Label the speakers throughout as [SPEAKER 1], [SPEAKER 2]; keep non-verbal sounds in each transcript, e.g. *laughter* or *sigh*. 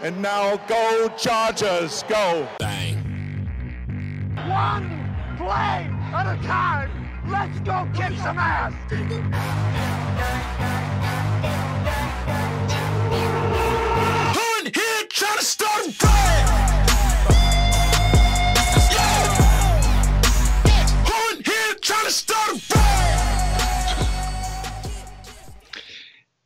[SPEAKER 1] And now go Chargers, go.
[SPEAKER 2] Bang.
[SPEAKER 3] One play at a time. Let's go kick some ass.
[SPEAKER 2] Who in here trying to start a riot? Yeah. Who in here trying to start a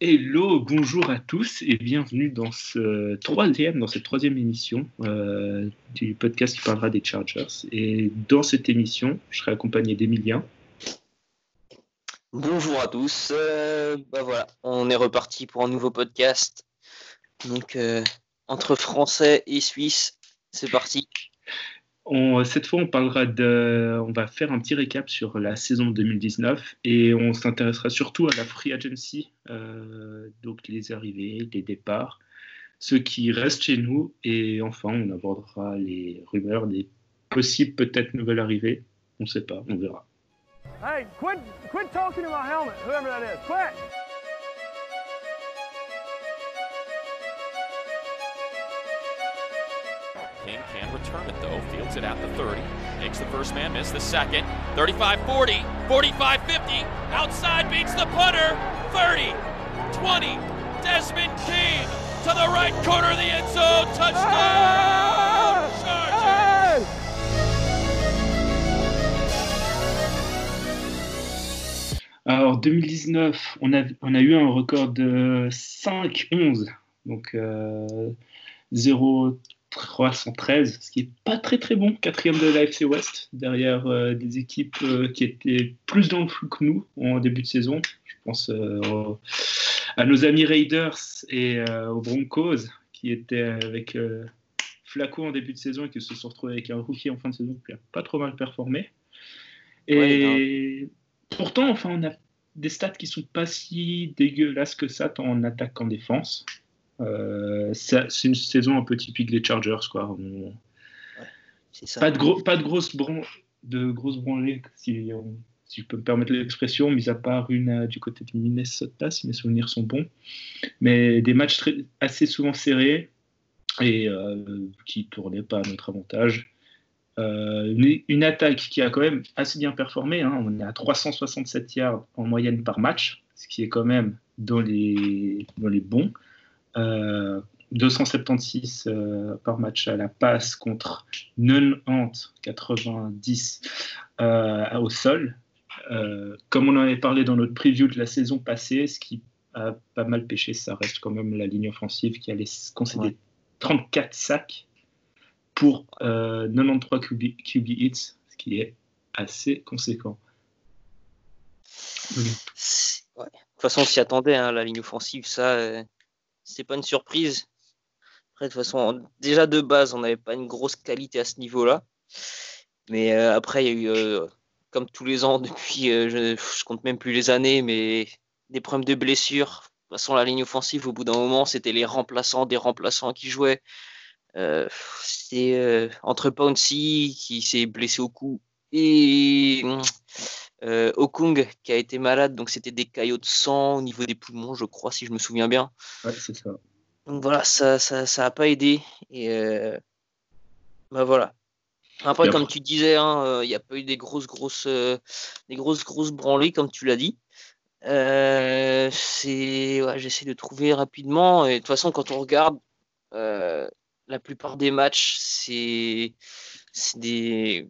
[SPEAKER 4] Hello, bonjour à tous et bienvenue dans ce troisième, dans cette troisième émission euh, du podcast qui parlera des Chargers. Et dans cette émission, je serai accompagné d'Emilien.
[SPEAKER 5] Bonjour à tous. Euh, bah voilà, on est reparti pour un nouveau podcast. Donc euh, entre français et suisse, c'est parti.
[SPEAKER 4] On- cette fois, on parlera de, on va faire un petit récap sur la saison 2019 et on s'intéressera surtout à la free agency, euh, donc les arrivées, les départs, ceux qui restent chez nous et enfin, on abordera les rumeurs des possibles peut-être nouvelles arrivées. On ne sait pas, on verra.
[SPEAKER 3] Hey, helmet.
[SPEAKER 6] King can return it though. Fields it at the 30. Makes the first man miss the second. 35 40, 45 50. Outside beats the punter. 30, 20. Desmond King to the right corner of the end zone. Touchdown! Chargers!
[SPEAKER 4] Alors 2019, on a, on a eu un record de 5-11, donc euh, 0-313, ce qui est pas très très bon, quatrième de l'AFC West, derrière euh, des équipes euh, qui étaient plus dans le flou que nous en début de saison. Je pense euh, à nos amis Raiders et aux Broncos, qui étaient avec Flacco en début de saison et qui se sont retrouvés avec un rookie en fin de saison qui a pas trop mal performé. Et pourtant, enfin, on a des stats qui sont pas si dégueulasses que ça, tant en attaque qu'en défense. Euh, c'est une saison un peu typique des Chargers, quoi. On-
[SPEAKER 5] C'est ça.
[SPEAKER 4] pas de gros, pas de grosses de grosses branlées, si, on- si je peux me permettre l'expression, mis à part une euh, du côté de Minnesota, si mes souvenirs sont bons. Mais des matchs très- assez souvent serrés et euh, qui tournaient pas à notre avantage. Euh, une, une attaque qui a quand même assez bien performé. hein. On est à 367 yards en moyenne par match, ce qui est quand même dans les, dans les bons. Euh, 276 euh, par match à la passe contre 90, 90 euh, au sol. Euh, comme on en avait parlé dans notre preview de la saison passée, ce qui a pas mal pêché, ça reste quand même la ligne offensive qui allait concéder
[SPEAKER 5] Ouais.
[SPEAKER 4] 34 sacs pour euh, 93 QB, QB hits, ce qui est assez conséquent.
[SPEAKER 5] Ouais. De toute façon, on s'y attendait, hein, la ligne offensive, ça, euh, c'est pas une surprise. Après, de toute façon, déjà de base, on n'avait pas une grosse qualité à ce niveau-là. Mais euh, après, il y a eu, euh, comme tous les ans, *laughs* depuis, euh, je, compte même plus les années, mais des problèmes de blessures. De toute façon, la ligne offensive, au bout d'un moment, c'était les remplaçants des remplaçants qui jouaient. Euh, entre Pouncy qui s'est blessé au cou et euh, Okung qui a été malade, donc c'était des caillots de sang au niveau des poumons, je crois, si je me souviens bien.
[SPEAKER 4] Ouais, c'est ça.
[SPEAKER 5] Donc voilà, ça ça, ça a pas aidé. Et euh, bah voilà. Après, comme tu disais, hein, euh, il n'y a pas eu des grosses, grosses, euh, des grosses, grosses branlées, comme tu l'as dit. Euh, c'est, ouais, j'essaie de trouver rapidement. Et de toute façon, quand on regarde, la plupart des matchs, c'est, c'est des,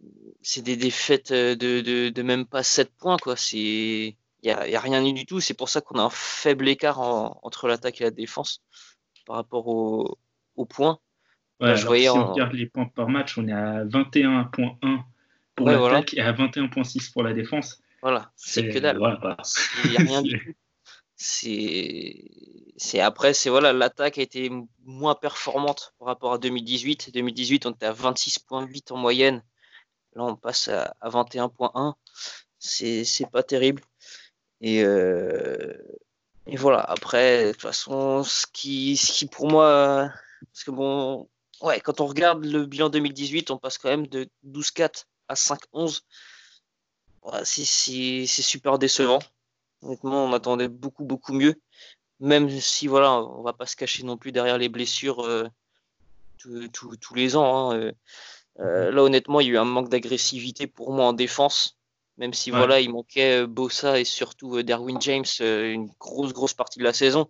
[SPEAKER 5] des défaites euh, de, de, de même pas 7 points, il y a, y a rien eu du tout. C'est pour ça qu'on a un faible écart en- entre l'attaque et la défense par rapport au- aux points.
[SPEAKER 4] Ouais,
[SPEAKER 5] Là, je
[SPEAKER 4] alors,
[SPEAKER 5] voyais
[SPEAKER 4] si on regarde les points par match, on est à 21.1 pour
[SPEAKER 5] Ouais,
[SPEAKER 4] l'attaque et à 21.6 pour la défense.
[SPEAKER 5] Voilà, c'est que dalle.
[SPEAKER 4] voilà.
[SPEAKER 5] Il n'y a rien du *laughs* tout. C'est, après, c'est voilà, l'attaque a été moins performante par rapport à 2018. 2018, on était à 26.8 en moyenne. Là, on passe à, à 21.1. C'est, pas terrible. Et, euh, et voilà. Après, de toute façon, ce qui, ce qui pour moi, parce que bon, ouais, quand on regarde le bilan 2018, on passe quand même de 12-4 à 5-11. Ouais, c'est, c'est, c'est super décevant. Honnêtement, on attendait beaucoup, beaucoup mieux. Même si, voilà, on va pas se cacher non plus derrière les blessures. euh, tous- les ans. hein. Euh, euh, là, honnêtement, il y a eu un manque d'agressivité pour moi en défense. Même si
[SPEAKER 4] Ouais.
[SPEAKER 5] voilà, il manquait Bossa et surtout Derwin James une grosse, grosse partie de la saison.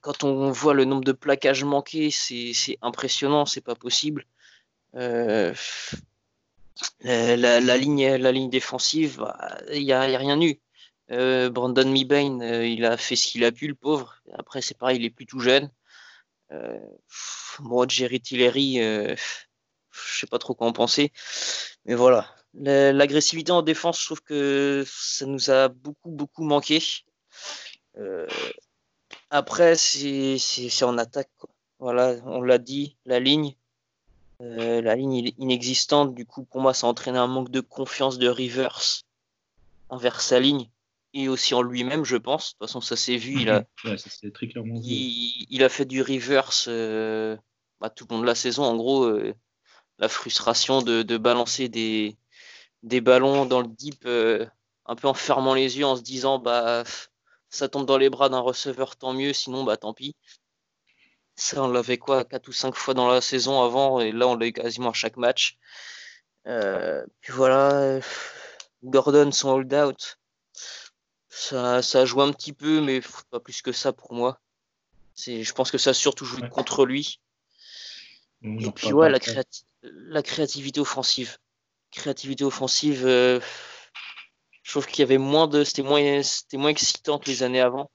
[SPEAKER 5] Quand on voit le nombre de plaquages manqués, c'est impressionnant, c'est pas possible. Euh, la, ligne, la ligne défensive, bah, il n'y a, a rien eu. Euh, Brandon Mebane, euh, il a fait ce qu'il a pu, le pauvre. Après, c'est pareil, il est plus tout jeune. Euh, moi, Jerry Tillery, je sais pas trop quoi en penser. Mais voilà. La- L'agressivité en défense, je trouve que ça nous a beaucoup, beaucoup manqué. Après, c'est en attaque. Voilà, on l'a dit, la ligne. La ligne inexistante, du coup, pour moi, ça a entraîné un manque de confiance de Rivers envers sa ligne et aussi en lui-même, je pense. De toute façon, ça s'est vu. Il a, *laughs*
[SPEAKER 4] Ouais, ça c'est très clairement vu.
[SPEAKER 5] il, il a fait du reverse euh, bah, tout le long de la saison. En gros, euh, la frustration de, de balancer des, des ballons dans le deep, euh, un peu en fermant les yeux, en se disant bah ça tombe dans les bras d'un receveur, tant mieux, sinon bah tant pis. Ça, on l'avait quoi, quatre ou cinq fois dans la saison avant, et là on l'a eu quasiment à chaque match. Puis voilà, Gordon, son hold-out, ça, ça joue un petit peu, mais pas plus que ça pour moi. C'est, je pense que ça a surtout joué
[SPEAKER 4] Ouais.
[SPEAKER 5] contre lui.
[SPEAKER 4] En
[SPEAKER 5] Et puis ouais, la, créati- la créativité offensive. Créativité offensive, euh, je trouve qu'il y avait moins de. C'était moins, c'était moins excitant que les années avant.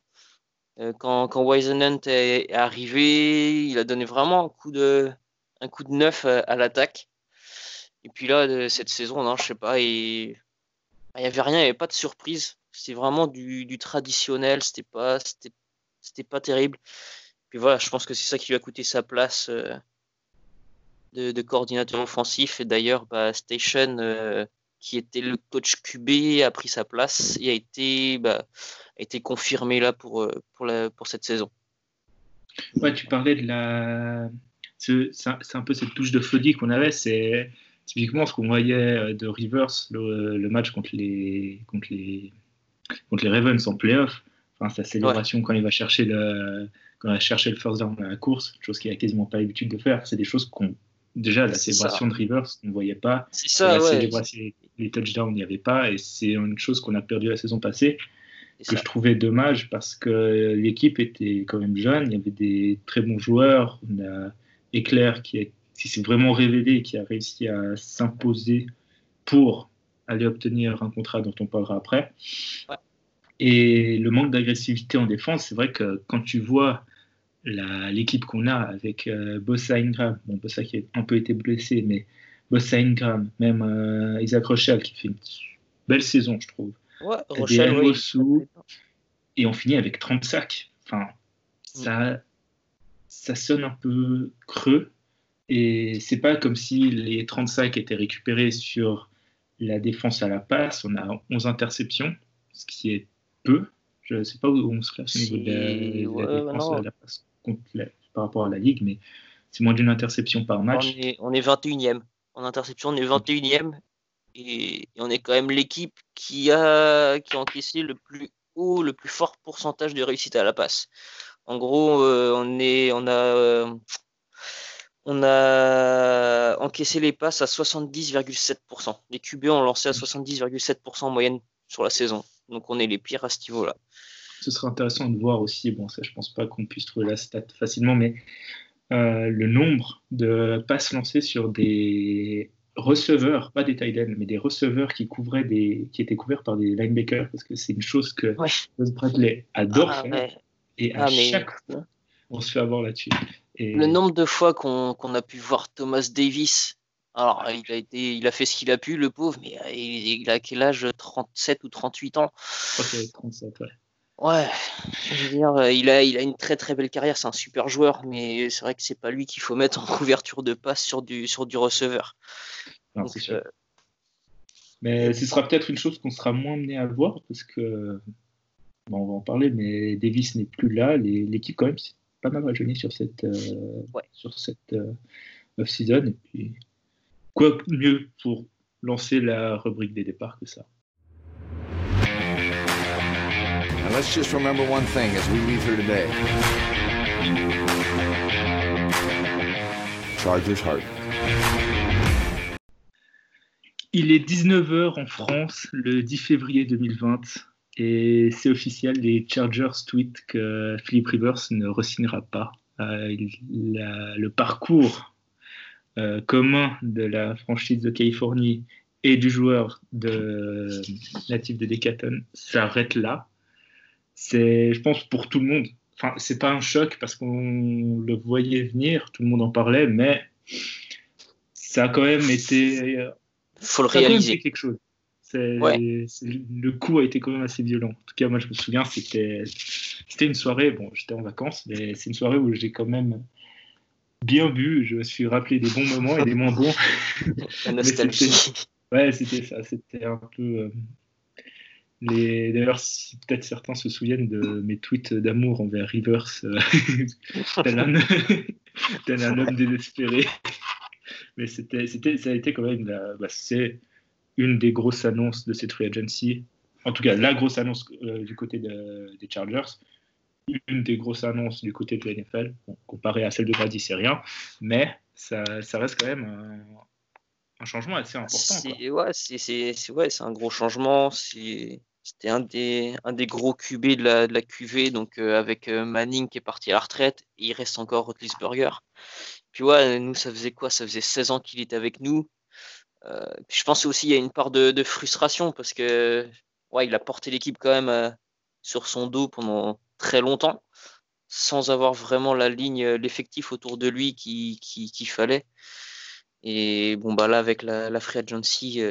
[SPEAKER 5] Euh, quand, quand Wisenhunt est, arrivé, il a donné vraiment un coup de, un coup de neuf à, à l'attaque. Et puis là, de- cette saison, non, je sais pas, et il y avait rien, il n'y avait pas de surprise. C'était vraiment du, du traditionnel, c'était pas, c'était, pas terrible. Puis voilà, je pense que c'est ça qui lui a coûté sa place euh, de, coordinateur offensif. Et d'ailleurs, bah, Station, euh, qui était le coach QB, a pris sa place et a été, bah, a été confirmé là pour, euh, pour, la, pour cette saison.
[SPEAKER 4] Ouais, tu parlais de la. C'est c'est un, c'est peu cette touche de folie qu'on avait. C'est typiquement ce qu'on voyait de Rivers, le, le match contre les, contre, les, contre les Ravens en playoff. Enfin, sa célébration quand il va chercher le, quand il va chercher le first down à la course, chose qu'il a quasiment pas l'habitude de faire. C'est des choses qu'on. Déjà, la célébration de Rivers, on ne voyait pas.
[SPEAKER 5] C'est ça,
[SPEAKER 4] la
[SPEAKER 5] ouais.
[SPEAKER 4] célébration, les touchdowns, il n'y avait pas. Et c'est une chose qu'on a perdue la saison passée que
[SPEAKER 5] ça.
[SPEAKER 4] je trouvais dommage parce que l'équipe était quand même jeune, il y avait des très bons joueurs. On a Éclair qui s'est vraiment révélé, qui a réussi à s'imposer pour aller obtenir un contrat dont on parlera après.
[SPEAKER 5] Ouais.
[SPEAKER 4] Et le manque d'agressivité en défense, c'est vrai que quand tu vois l'équipe qu'on a avec euh, Bossa Ingram, bon, Bossa qui a un peu été blessé, mais Bossa Ingram, même euh, Isaac Rochelle qui fait une belle saison, je trouve
[SPEAKER 5] Ouais,
[SPEAKER 4] des
[SPEAKER 5] Rochelle, oui.
[SPEAKER 4] Nwosu, et on finit avec 30 sacs. Enfin, ça, ça sonne un peu creux. Et c'est pas comme si les 30 sacs étaient récupérés sur la défense à la passe. On a 11 interceptions, ce qui est peu. Je ne sais pas où on se classe au niveau de la, défense
[SPEAKER 5] non.
[SPEAKER 4] à la passe contre la- par rapport à la ligue, mais c'est moins d'une interception par
[SPEAKER 5] On
[SPEAKER 4] match.
[SPEAKER 5] est, on est 21e. En interception, on est 21e. Et, et on est quand même l'équipe qui a, qui a encaissé le plus haut, le plus fort pourcentage de réussite à la passe. En gros, euh, on, est, on, a, euh, on a encaissé les passes à 70,7%. Les QB ont lancé à 70,7% en moyenne sur la saison. Donc on est les pires à ce niveau-là.
[SPEAKER 4] ce serait intéressant de voir aussi, bon ça je pense pas qu'on puisse trouver la stat facilement, mais euh, le nombre de passes lancées sur des receveurs, pas des tight ends, mais des receveurs qui couvraient des, qui étaient couverts par des linebackers, parce que c'est une chose que
[SPEAKER 5] Ouais.
[SPEAKER 4] Bradley adore
[SPEAKER 5] Ah,
[SPEAKER 4] faire,
[SPEAKER 5] ouais.
[SPEAKER 4] et à
[SPEAKER 5] Ah, mais-
[SPEAKER 4] chaque fois on se fait avoir là-dessus. Et
[SPEAKER 5] Le nombre de fois qu'on a pu voir Thomas Davis, alors il a, été, il a fait ce qu'il a pu, le pauvre, mais euh, il, il a quel âge 37 ou 38 ans?
[SPEAKER 4] Avait 37, ouais.
[SPEAKER 5] Ouais, je veux dire, euh, il a, il a une très très belle carrière, c'est un super joueur, mais c'est vrai que c'est pas lui qu'il faut mettre en *laughs* couverture de passe sur du, sur du receveur.
[SPEAKER 4] Non,
[SPEAKER 5] Donc,
[SPEAKER 4] c'est sûr.
[SPEAKER 5] euh,
[SPEAKER 4] Mais ce sera peut-être une chose qu'on sera moins amené à voir parce que, bon, on va en parler, mais Davis n'est plus là. L'équipe, quand même, s'est pas mal rajeuni sur cette, euh,
[SPEAKER 5] Ouais.
[SPEAKER 4] sur cette euh, off-season. Et puis, quoi mieux pour lancer la rubrique des départs que ça?
[SPEAKER 7] And let's just remember one thing as we leave here today. Chargers heart.
[SPEAKER 4] Il est 19h en France le 10 février 2020 et c'est officiel, les Chargers tweetent que Philip Rivers ne re-signera pas. Euh, il- la- le parcours euh, commun de la franchise de Californie et du joueur de, natif de Decathlon s'arrête là. C'est, je pense, pour tout le monde. Enfin, c'est pas un choc parce qu'on le voyait venir, tout le monde en parlait, mais ça a quand même été
[SPEAKER 5] Faut le réaliser.
[SPEAKER 4] quelque chose.
[SPEAKER 5] Ouais.
[SPEAKER 4] le coup a été quand même assez violent. En tout cas, moi, je me souviens, c'était une soirée. Bon, j'étais en vacances, mais c'est une soirée où j'ai quand même bien bu. Je me suis rappelé des bons moments et des moins bons.
[SPEAKER 5] La *laughs* nostalgie.
[SPEAKER 4] Ouais, c'était ça. C'était un peu. euh, les... D'ailleurs, si peut-être certains se souviennent de mes tweets d'amour envers Rivers, euh, *laughs* tel, un... tel un homme désespéré. Mais c'était, c'était, ça a été quand même. la- bah, c'est une des grosses annonces de cette free agency. En tout cas, la grosse annonce euh, du côté de- des Chargers. Une des grosses annonces du côté de la NFL. Bon, comparé à celle de Brady, c'est rien. Mais ça, ça reste quand même un, un changement assez important.
[SPEAKER 5] C'est ouais, c'est ouais, un gros changement. C'était un des un des gros QB de la de la QV donc euh, avec euh, Manning qui est parti à la retraite, et il reste encore Roethlisberger. Puis ouais, nous ça faisait quoi? Ça faisait 16 ans qu'il était avec nous. Euh, je pense aussi il y a une part de, frustration parce que ouais, il a porté l'équipe quand même euh, sur son dos pendant très longtemps sans avoir vraiment la ligne, euh, l'effectif autour de lui qui qui- qu'il fallait. Et bon, bah là, avec la, Free Agency,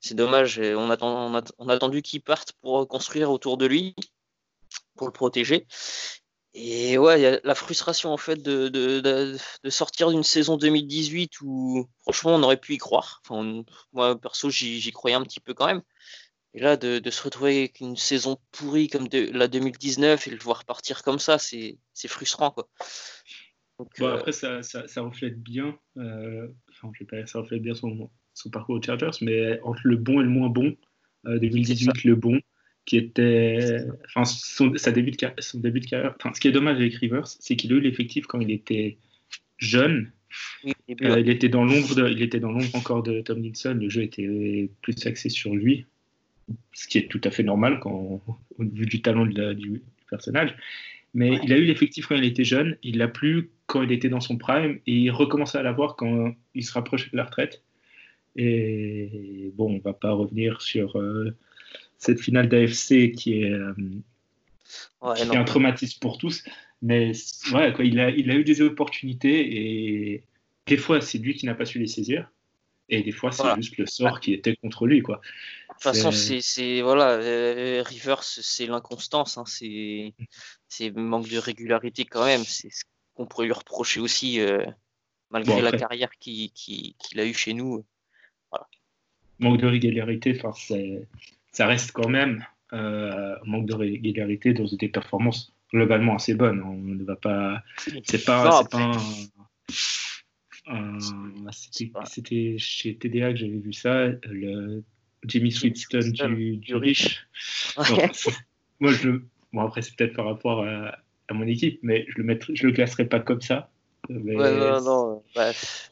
[SPEAKER 5] c'est dommage. On, attend, a, on a attendu qu'il parte pour construire autour de lui, pour le protéger. Et ouais, il y a la frustration en fait de, de, de, de sortir d'une saison 2018 où franchement on aurait pu y croire. Enfin, on- moi perso j'y croyais un petit peu quand même. Et là de, de se retrouver avec une saison pourrie comme de, la 2019 et le voir partir comme ça, c'est frustrant quoi. Donc,
[SPEAKER 4] Bon,
[SPEAKER 5] euh,
[SPEAKER 4] après, ça, ça, ça reflète bien, euh, enfin, je vais pas ça reflète bien son, son parcours aux Chargers, mais entre le bon et le moins bon, euh, 2018, le bon, qui était, enfin, son, sa début de, car- son début de carrière, enfin, ce qui est dommage avec Rivers, c'est qu'il a eu l'effectif quand il était jeune,
[SPEAKER 5] oui,
[SPEAKER 4] Euh, il était dans l'ombre, il était dans l'ombre encore de Tomlinson, le jeu était plus axé sur lui, ce qui est tout à fait normal quand, au vu du talent de la- du, du personnage. Mais
[SPEAKER 5] Ouais.
[SPEAKER 4] il a eu l'effectif quand il était jeune, il l'a plus quand il était dans son prime, et il recommençait à l'avoir quand il se rapprochait de la retraite. Et bon, on va pas revenir sur euh, cette finale d'AFC qui est, euh,
[SPEAKER 5] Ouais,
[SPEAKER 4] qui est un traumatisme pour tous. Mais ouais, quoi, il, a, il a eu des opportunités et des fois, c'est lui qui n'a pas su les saisir. Et des fois, c'est
[SPEAKER 5] Voilà.
[SPEAKER 4] juste le sort qui était contre lui. Quoi.
[SPEAKER 5] De toute façon,
[SPEAKER 4] C'est-
[SPEAKER 5] voilà, euh, Rivers, c'est l'inconstance, hein, c'est, c'est manque de régularité quand même. C'est ce qu'on pourrait lui reprocher aussi, euh, malgré
[SPEAKER 4] Bon,
[SPEAKER 5] la carrière qu'il, qu'il, qu'il a eue chez nous.
[SPEAKER 4] Manque de régularité, enfin, c'est- ça reste quand même euh, un manque de régularité dans des performances globalement assez bonnes. On ne va pas. C'est pas, c'était- chez TDA que j'avais vu ça, le Jimmy Sweetston du, du *laughs* moi, je le- bon, après, c'est peut-être par rapport à, à mon équipe, mais je le, mettrai, je le classerai pas comme ça. Mais
[SPEAKER 5] Ouais, non, non,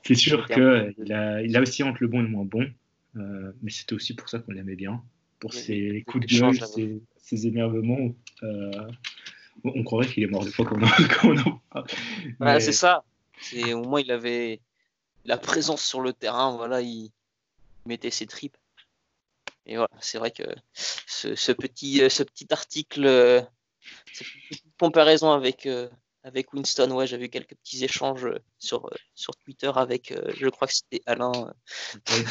[SPEAKER 4] C'est sûr qu'il a, il a aussi entre le bon et le moins bon, euh, mais c'était aussi pour ça qu'on l'aimait bien, pour
[SPEAKER 5] Oui,
[SPEAKER 4] ses coups de gueule, ses, ses énervements. euh, on croirait qu'il est mort des fois quand on en, *laughs* en parle.
[SPEAKER 5] Voilà,
[SPEAKER 4] Mais-
[SPEAKER 5] c'est ça. Au moins, il avait la présence sur le terrain, voilà, il mettait ses tripes. Et voilà, c'est vrai que ce, ce petit, euh, ce petit article, euh, cette petite comparaison avec, euh, avec Winston, ouais, j'avais quelques petits échanges sur, sur Twitter avec, euh, je crois que c'était Alain. euh,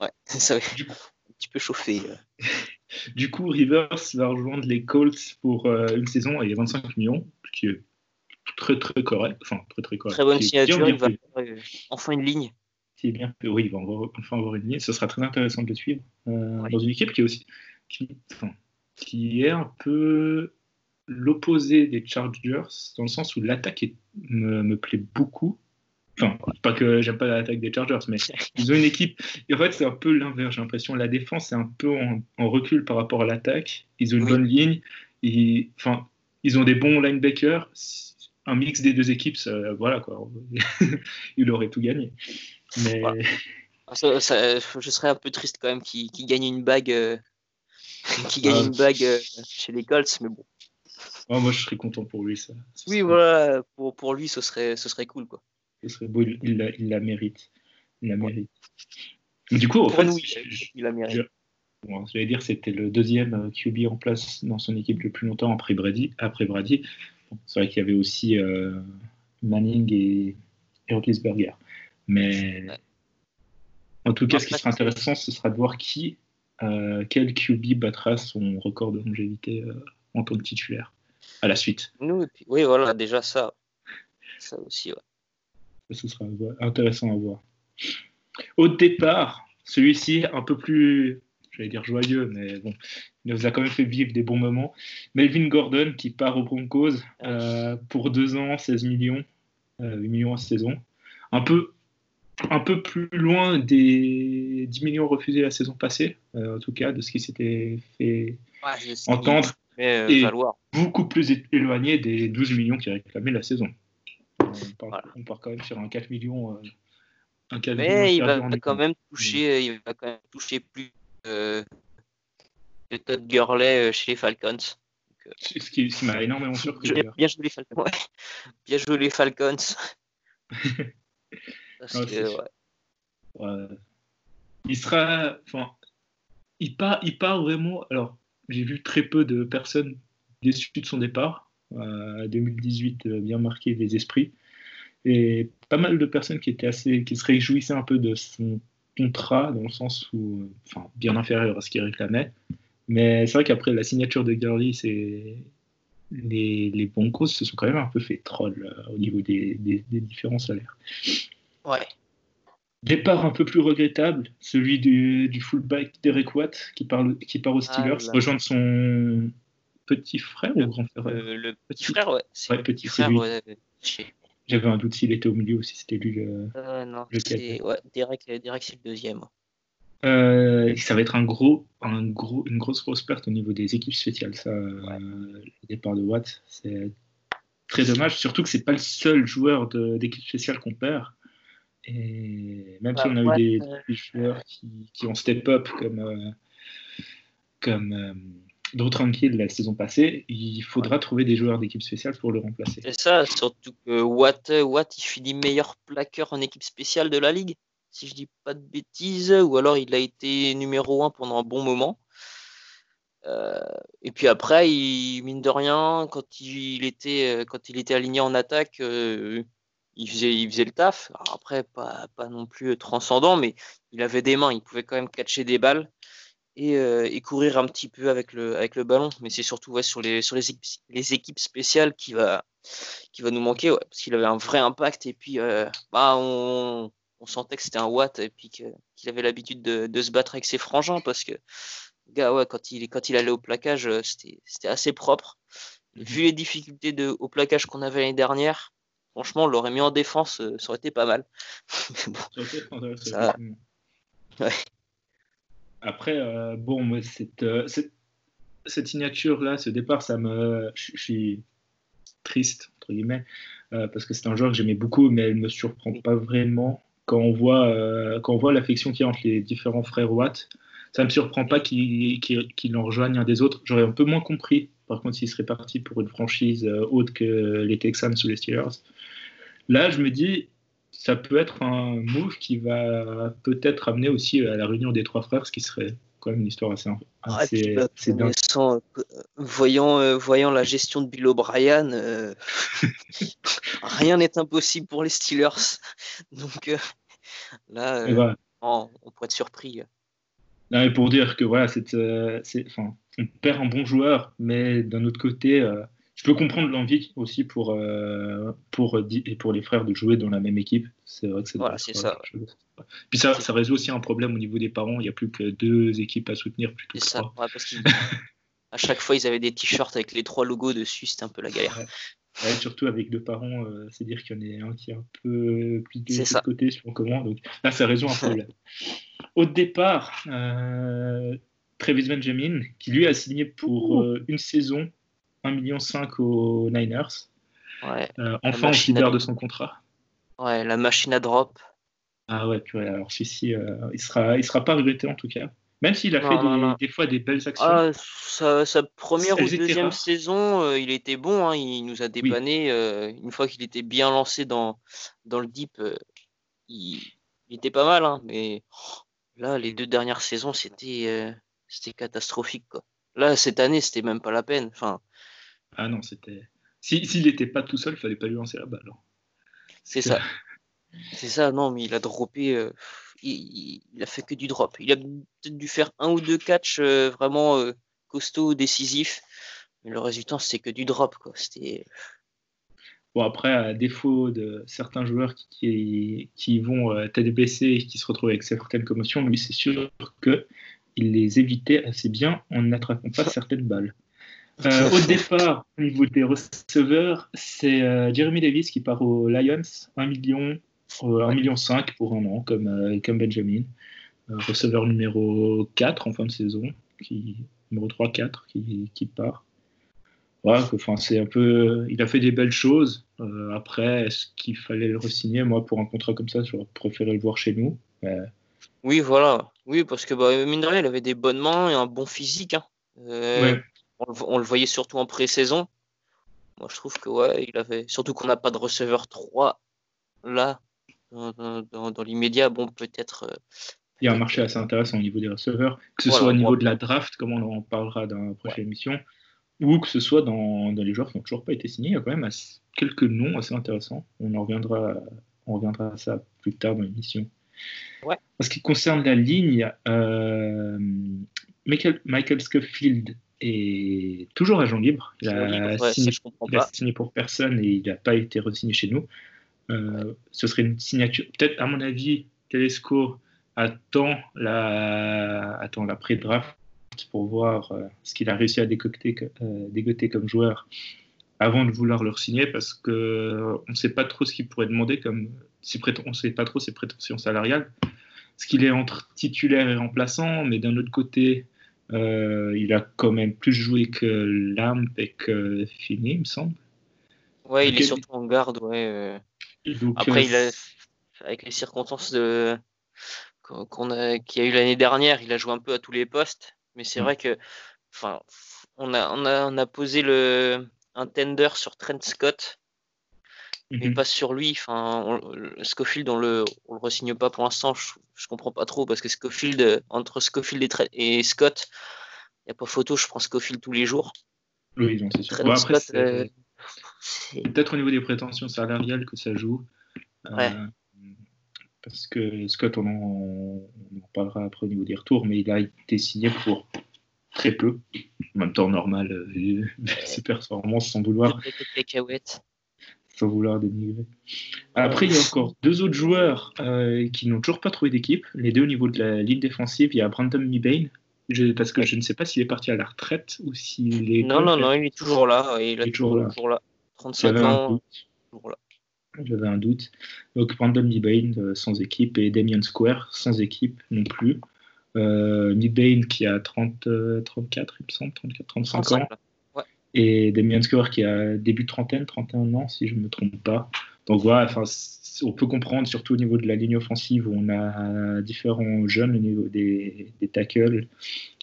[SPEAKER 4] Ouais, ça, *laughs*
[SPEAKER 5] ouais,
[SPEAKER 4] Du coup-
[SPEAKER 5] petit peu chauffé. *laughs*
[SPEAKER 4] Du coup, Rivers va rejoindre les Colts pour euh, une saison et 25 millions, ce qui est très très correct. Enfin, très très correct.
[SPEAKER 5] Très bonne signature, il va faire, euh, enfin une ligne.
[SPEAKER 4] qui est bien. Oui, il va avoir- enfin avoir une ligne. Ce sera très intéressant de le suivre euh, dans une équipe qui est aussi qui, enfin, qui est un peu l'opposé des Chargers dans le sens où l'attaque me, me plaît beaucoup. Enfin, pas que j'aime pas l'attaque des Chargers, mais *laughs* ils ont une équipe. Et en fait, c'est un peu l'inverse. J'ai l'impression la défense est un peu en, en recul par rapport à l'attaque. Ils ont une
[SPEAKER 5] Oui.
[SPEAKER 4] bonne ligne. Ils, enfin, ils ont des bons linebackers. un mix des deux équipes, ça- voilà quoi. *laughs* il aurait tout gagné. Mais
[SPEAKER 5] Voilà. Ça- ça- je serais un peu triste quand même qu'il qu'il gagne une bague, euh, *laughs* qu'il gagne
[SPEAKER 4] Ah.
[SPEAKER 5] une bague euh, chez les Colts, mais bon.
[SPEAKER 4] ouais, moi, je serais content pour lui. Ça,
[SPEAKER 5] Oui, voilà, pour, pour lui, ce serait, ce serait cool, quoi.
[SPEAKER 4] Ce serait beau. Il, il la, il la mérite. Il la mérite. Du coup,
[SPEAKER 5] Pour
[SPEAKER 4] fait,
[SPEAKER 5] nous,
[SPEAKER 4] je- je-
[SPEAKER 5] il a mérité.
[SPEAKER 4] Bon, j'allais dire c'était le deuxième euh, QB en place dans son équipe le plus longtemps après Brady. Après Brady. Bon, c'est vrai qu'il y avait aussi euh, Manning et, et Roethlisberger. Mais en tout cas, ce qui sera intéressant, ce sera de voir qui, euh, quel QB battra son record de longévité euh, en tant que titulaire à la suite.
[SPEAKER 5] Nous, puis- oui, voilà, déjà ça. Ça aussi, ouais.
[SPEAKER 4] Ce sera intéressant à voir. Au départ, celui-ci un peu plus, j'allais dire joyeux, mais bon, il nous a quand même fait vivre des bons moments. Melvin Gordon qui part aux Broncos euh, pour deux ans, 16 millions, euh, 8 millions en saison. Un peu, un peu plus loin des 10 millions refusés la saison passée, euh, en tout cas, de ce qui s'était fait
[SPEAKER 5] Ouais,
[SPEAKER 4] entendre,
[SPEAKER 5] euh,
[SPEAKER 4] Et-
[SPEAKER 5] valoir.
[SPEAKER 4] beaucoup plus éloigné des 12 millions qui réclamaient la saison. On part,
[SPEAKER 5] Voilà.
[SPEAKER 4] on part quand même sur un 4 millions. euh, un 4 millions
[SPEAKER 5] Mais il va quand même toucher, il va quand même toucher plus euh, que Todd Gurley euh, chez les Falcons.
[SPEAKER 4] Ce qui, m'a énormément surpris.
[SPEAKER 5] Bien, joué les Falcons. Ouais. Bien joué les Falcons. *laughs* Parce
[SPEAKER 4] Non,
[SPEAKER 5] que,
[SPEAKER 4] c'est-
[SPEAKER 5] ouais.
[SPEAKER 4] Ouais. Il sera. Enfin, il part, il part vraiment. Alors, j'ai vu très peu de personnes déçues de son départ. Euh, 2018, euh, bien marqué des esprits. Et pas mal de personnes qui étaient assez. qui se réjouissaient un peu de son contrat, dans le sens où. euh, Enfin, bien inférieur à ce qu'il réclamait. Mais c'est vrai qu'après la signature de Gurley, c'est. Les, les Broncos se sont quand même un peu fait troll euh, au niveau des, des- des différents salaires.
[SPEAKER 5] ouais.
[SPEAKER 4] Départ un peu plus regrettable, celui du, du fullback Derek Watt qui, parle, qui part aux Steelers,
[SPEAKER 5] Ah
[SPEAKER 4] rejoindre son petit frère ou grand frère?
[SPEAKER 5] Le, le
[SPEAKER 4] Petit-
[SPEAKER 5] frère, ouais.
[SPEAKER 4] Ouais,
[SPEAKER 5] le
[SPEAKER 4] petit,
[SPEAKER 5] frère, ouais.
[SPEAKER 4] J'avais un doute s'il était au milieu ou si c'était lui. le-
[SPEAKER 5] Euh, non,
[SPEAKER 4] Lequel
[SPEAKER 5] c'est ouais, Derek, Derek c'est le deuxième.
[SPEAKER 4] Euh, ça va être un gros, un gros, une grosse grosse perte au niveau des équipes spéciales. Ça, euh, le départ de Watt, c'est très dommage. Surtout que c'est pas le seul joueur de- d'équipe spéciale qu'on perd. Et même si
[SPEAKER 5] Bah,
[SPEAKER 4] on a
[SPEAKER 5] Watt,
[SPEAKER 4] eu des,
[SPEAKER 5] euh,
[SPEAKER 4] des joueurs qui, qui ont step up comme euh, comme Hill la saison passée, il faudra trouver des joueurs d'équipe spéciale pour le remplacer.
[SPEAKER 5] C'est ça, surtout que Watt, Watt, il finit meilleur plaqueur en équipe spéciale de la ligue, si je dis pas de bêtises, ou alors il a été numéro un pendant un bon moment. Euh, et puis après, il, mine de rien, quand il était, euh, quand il était aligné en attaque, euh, il, faisait, il faisait le taf. Alors après, pas, pas non plus transcendant, mais il avait des mains, il pouvait quand même catcher des balles et, euh, et courir un petit peu avec le, avec le ballon. Mais c'est surtout ouais, sur, les, sur les, équipes, les équipes spéciales qui va, qui va nous manquer, ouais, parce qu'il avait un vrai impact. Et puis, euh, bah, on, on sentait que c'était un Watt et puis qu'il avait l'habitude de, de se battre avec ses frangins parce que, gars, ouais, quand il, quand il allait au plaquage, euh, c'était assez propre.
[SPEAKER 4] Mhm.
[SPEAKER 5] Vu les difficultés de, au plaquage qu'on avait l'année dernière, franchement, on l'aurait mis en défense, ça aurait été pas mal. *laughs* Bon,
[SPEAKER 4] Ça effectivement.
[SPEAKER 5] Ouais.
[SPEAKER 4] Après, euh, bon, euh, cette, signature-là, ce départ, ça me, je suis triste, entre guillemets, euh, parce que c'est un joueur que j'aimais beaucoup, mais elle ne me surprend pas vraiment. Quand on voit, quand voit l'affection qu'il y a entre les différents frères Watt, ça ne me surprend pas qu'il en rejoigne un des autres. J'aurais un peu moins compris, par contre, s'il serait parti pour une franchise autre que les Texans ou les Steelers. Là, je me dis, ça peut être un move qui va peut-être amener aussi à la réunion des trois frères, ce qui serait quand même une histoire assez,
[SPEAKER 5] Ouais,
[SPEAKER 4] assez,
[SPEAKER 5] bah,
[SPEAKER 4] assez dingue.
[SPEAKER 5] connaissant, euh, voyant, euh, voyant la gestion de Bill O'Brien, euh, *laughs* rien n'est impossible pour les Steelers. Donc euh, là,
[SPEAKER 4] voilà.
[SPEAKER 5] on, on pourrait être surpris.
[SPEAKER 4] Non, mais pour dire que voilà, c'est, on perd un bon joueur, mais d'un autre côté, je peux comprendre l'envie aussi pour, euh, pour, di- et pour les frères de jouer dans la même équipe. C'est vrai que c'est
[SPEAKER 5] Voilà, ça.
[SPEAKER 4] Puis ça, ça résout aussi un problème au niveau des parents. Il n'y a plus que deux équipes à soutenir
[SPEAKER 5] C'est ça.
[SPEAKER 4] trois.
[SPEAKER 5] ouais, parce qu'à chaque fois, ils avaient des t-shirts avec les trois logos dessus. C'était un peu la galère.
[SPEAKER 4] Ouais, surtout avec deux parents, euh, c'est dire qu'il y en a un qui est un peu plus de côté sur comment. Donc là, ça résout un problème. *laughs* Au départ, euh, Travis Benjamin, qui lui a signé pour euh, une saison 1,5 million aux Niners.
[SPEAKER 5] Ouais.
[SPEAKER 4] Euh, enfin, on libère de son contrat.
[SPEAKER 5] Ouais, la machine à drop.
[SPEAKER 4] Ah ouais, purée, alors celui-ci, euh, il sera, il sera pas regretté en tout cas. Même s'il a
[SPEAKER 5] Non,
[SPEAKER 4] fait
[SPEAKER 5] non,
[SPEAKER 4] des,
[SPEAKER 5] non.
[SPEAKER 4] des fois des belles actions.
[SPEAKER 5] Ah, sa, sa première ou
[SPEAKER 4] Elles
[SPEAKER 5] deuxième
[SPEAKER 4] rares.
[SPEAKER 5] saison, euh, il était bon. hein, il nous a dépanné. euh, une fois qu'il était bien lancé dans, dans le deep, euh, il, il était pas mal. hein, mais là, les deux dernières saisons, c'était c'était catastrophique. Quoi. Là, cette année, c'était même pas la peine. Enfin,
[SPEAKER 4] Ah non, c'était. Si- S'il n'était pas tout seul, il fallait pas lui lancer la balle. hein.
[SPEAKER 5] c'est ça. *laughs* C'est ça, non, mais il a droppé. euh, il, il- il a fait que du drop. Il a peut-être dû faire un ou deux catchs euh, vraiment euh, costauds, décisifs. Mais le résultat, c'était que du drop. Quoi. C'était.
[SPEAKER 4] Bon, après, à défaut de certains joueurs qui, qui, qui vont tête baissée et qui se retrouvent avec certaines commotions, lui, c'est sûr qu'il les évitait assez bien en n'attrapant pas certaines balles. Euh, *laughs* au départ, au niveau des receveurs, c'est euh, Jeremy Davis qui part aux Lions, 1 million, euh, 1 million 5 pour un an, comme, euh, comme Benjamin. Receveur numéro 4 en fin de saison, qui, numéro 3-4 qui, qui part. Que, enfin, c'est un peu, il a fait des belles choses. Après, est-ce qu'il fallait le re-signer? Moi, pour un contrat comme ça, j'aurais préféré le voir chez nous. Mais
[SPEAKER 5] Oui, voilà. Oui, parce que bah, mine de rien, il avait des bonnes mains et un bon physique. hein.
[SPEAKER 4] Ouais.
[SPEAKER 5] On, le, vo- on le voyait surtout en pré-saison. Moi, je trouve que ouais, il avait. Surtout qu'on n'a pas de receveur 3 là, dans, dans- dans- dans l'immédiat. Bon, peut-être. euh,
[SPEAKER 4] il y a un marché assez intéressant au niveau des receveurs, que ce
[SPEAKER 5] Voilà,
[SPEAKER 4] soit au niveau de la draft, comme on en parlera dans la prochaine émission, ou que ce soit dans, dans les joueurs qui n'ont toujours pas été signés. Il y a quand même quelques noms assez intéressants. On en reviendra, on reviendra à ça plus tard dans l'émission.
[SPEAKER 5] Ouais.
[SPEAKER 4] En ce qui concerne la ligne, euh, Michael, Michael Scofield est toujours agent libre. Il a,
[SPEAKER 5] libre, ouais,
[SPEAKER 4] signé, il a pour personne et il n'a pas été re-signé chez nous. Euh, Ce serait une signature. Peut-être, à mon avis, Telesco attend la, attend la pré-draft pour voir euh, ce qu'il a réussi à décocter, euh, dégoter comme joueur avant de vouloir le signer parce que euh, on ne sait pas trop ce qu'il pourrait demander comme si préten- on ne sait pas trop ses prétentions salariales. Ce qu'il est entre titulaire et remplaçant, mais d'un autre côté, euh, il a quand même plus joué que Lamp et que Fini, il me semble.
[SPEAKER 5] Ouais, il est surtout en garde. Ouais. euh.
[SPEAKER 4] Donc,
[SPEAKER 5] Après,
[SPEAKER 4] euh,
[SPEAKER 5] il a, avec les circonstances de qu'on qu'on a, qu'il y a eu l'année dernière, il a joué un peu à tous les postes. Mais c'est
[SPEAKER 4] Mm.
[SPEAKER 5] vrai que, enfin, on a, on a, on a posé le un tender sur Trent Scott, mais
[SPEAKER 4] mhm.
[SPEAKER 5] pas sur lui. Enfin, on- le- Schofield, on le, on le resigne pas pour l'instant. Je, je comprends pas trop parce que Schofield, euh, entre Schofield et, Scott, il n'y a pas photo. Je prends Schofield tous les jours.
[SPEAKER 4] Oui, c'est sûr. Bon,
[SPEAKER 5] euh,
[SPEAKER 4] peut-être au niveau des prétentions salariales que ça joue. Euh, parce que Scott, on en, on en parlera après au niveau des retours, mais il a été signé pour très peu. En même temps, normal, euh, *laughs* ses performances, sans vouloir,
[SPEAKER 5] cacahuètes.
[SPEAKER 4] Sans vouloir dénigrer. Après, il y a encore deux autres joueurs euh, qui n'ont toujours pas trouvé d'équipe. Les deux au niveau de la ligne défensive, il y a Brandon Mebane, je- parce que je ne sais pas s'il est parti à la retraite ou s'il est.
[SPEAKER 5] Non, non, non, il est toujours là. Il,
[SPEAKER 4] est toujours là.
[SPEAKER 5] toujours là. 35
[SPEAKER 4] J'avais un
[SPEAKER 5] ans,
[SPEAKER 4] doute.
[SPEAKER 5] toujours là.
[SPEAKER 4] J'avais un doute. Donc Brandon Mebane euh, sans équipe et Damien Square sans équipe non plus. Euh, Mebane qui a 30, euh, 34, il me semble, 34, 35 ans.
[SPEAKER 5] 35, là.
[SPEAKER 4] Et Damien Square qui a début de trentaine, 31 ans si je ne me trompe pas. Donc voilà, enfin, on peut comprendre surtout au niveau de la ligne offensive où on a différents jeunes au niveau des, des tackles,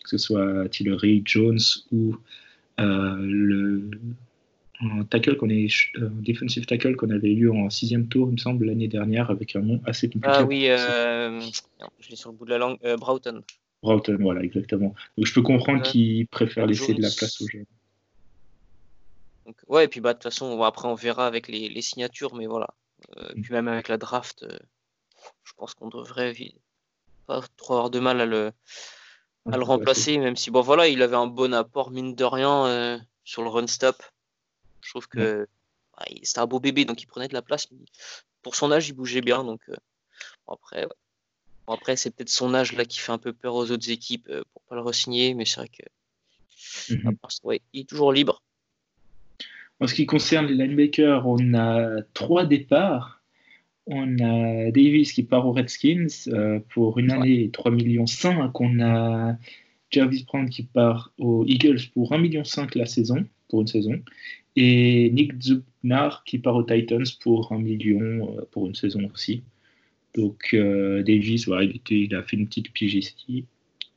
[SPEAKER 4] que ce soit Tillery, Jones ou euh, le un tackle qu'on est un defensive tackle qu'on avait eu en sixième tour, il me semble, l'année dernière avec un nom assez compliqué.
[SPEAKER 5] Ah oui, euh... non, je l'ai sur le bout de la langue. Euh, Broughton.
[SPEAKER 4] Broughton, voilà, exactement. Donc je peux comprendre
[SPEAKER 5] Ouais.
[SPEAKER 4] qu'il préfère laisser de la place aux jeunes.
[SPEAKER 5] Donc, ouais, et puis bah, de toute façon, bon, après on verra avec les, les signatures, mais voilà. Euh. Puis même avec la draft, euh, je pense qu'on devrait pas trop avoir de mal à le, à le remplacer, même si bon voilà, il avait un bon apport, mine de rien, euh, sur le run stop. Je trouve que bah, c'était un beau bébé, donc il prenait de la place. mais pour son âge, il bougeait bien, donc euh, bon, après, ouais. Bon, après c'est peut-être son âge là qui fait un peu peur aux autres équipes pour pas le re-signer, mais c'est vrai que
[SPEAKER 4] Mhm.
[SPEAKER 5] ça, ouais, il est toujours libre.
[SPEAKER 4] En ce qui concerne les linebackers, on a trois départs. On a Davis qui part aux Redskins euh, pour une année et 3 millions 5. On a Jarvis Brown qui part aux Eagles pour 1 million 5 la saison, pour une saison. Et Nick Zubnar qui part aux Titans pour un million euh, pour une saison aussi. Donc euh, Davis, il, était- il a fait une petite pige ici.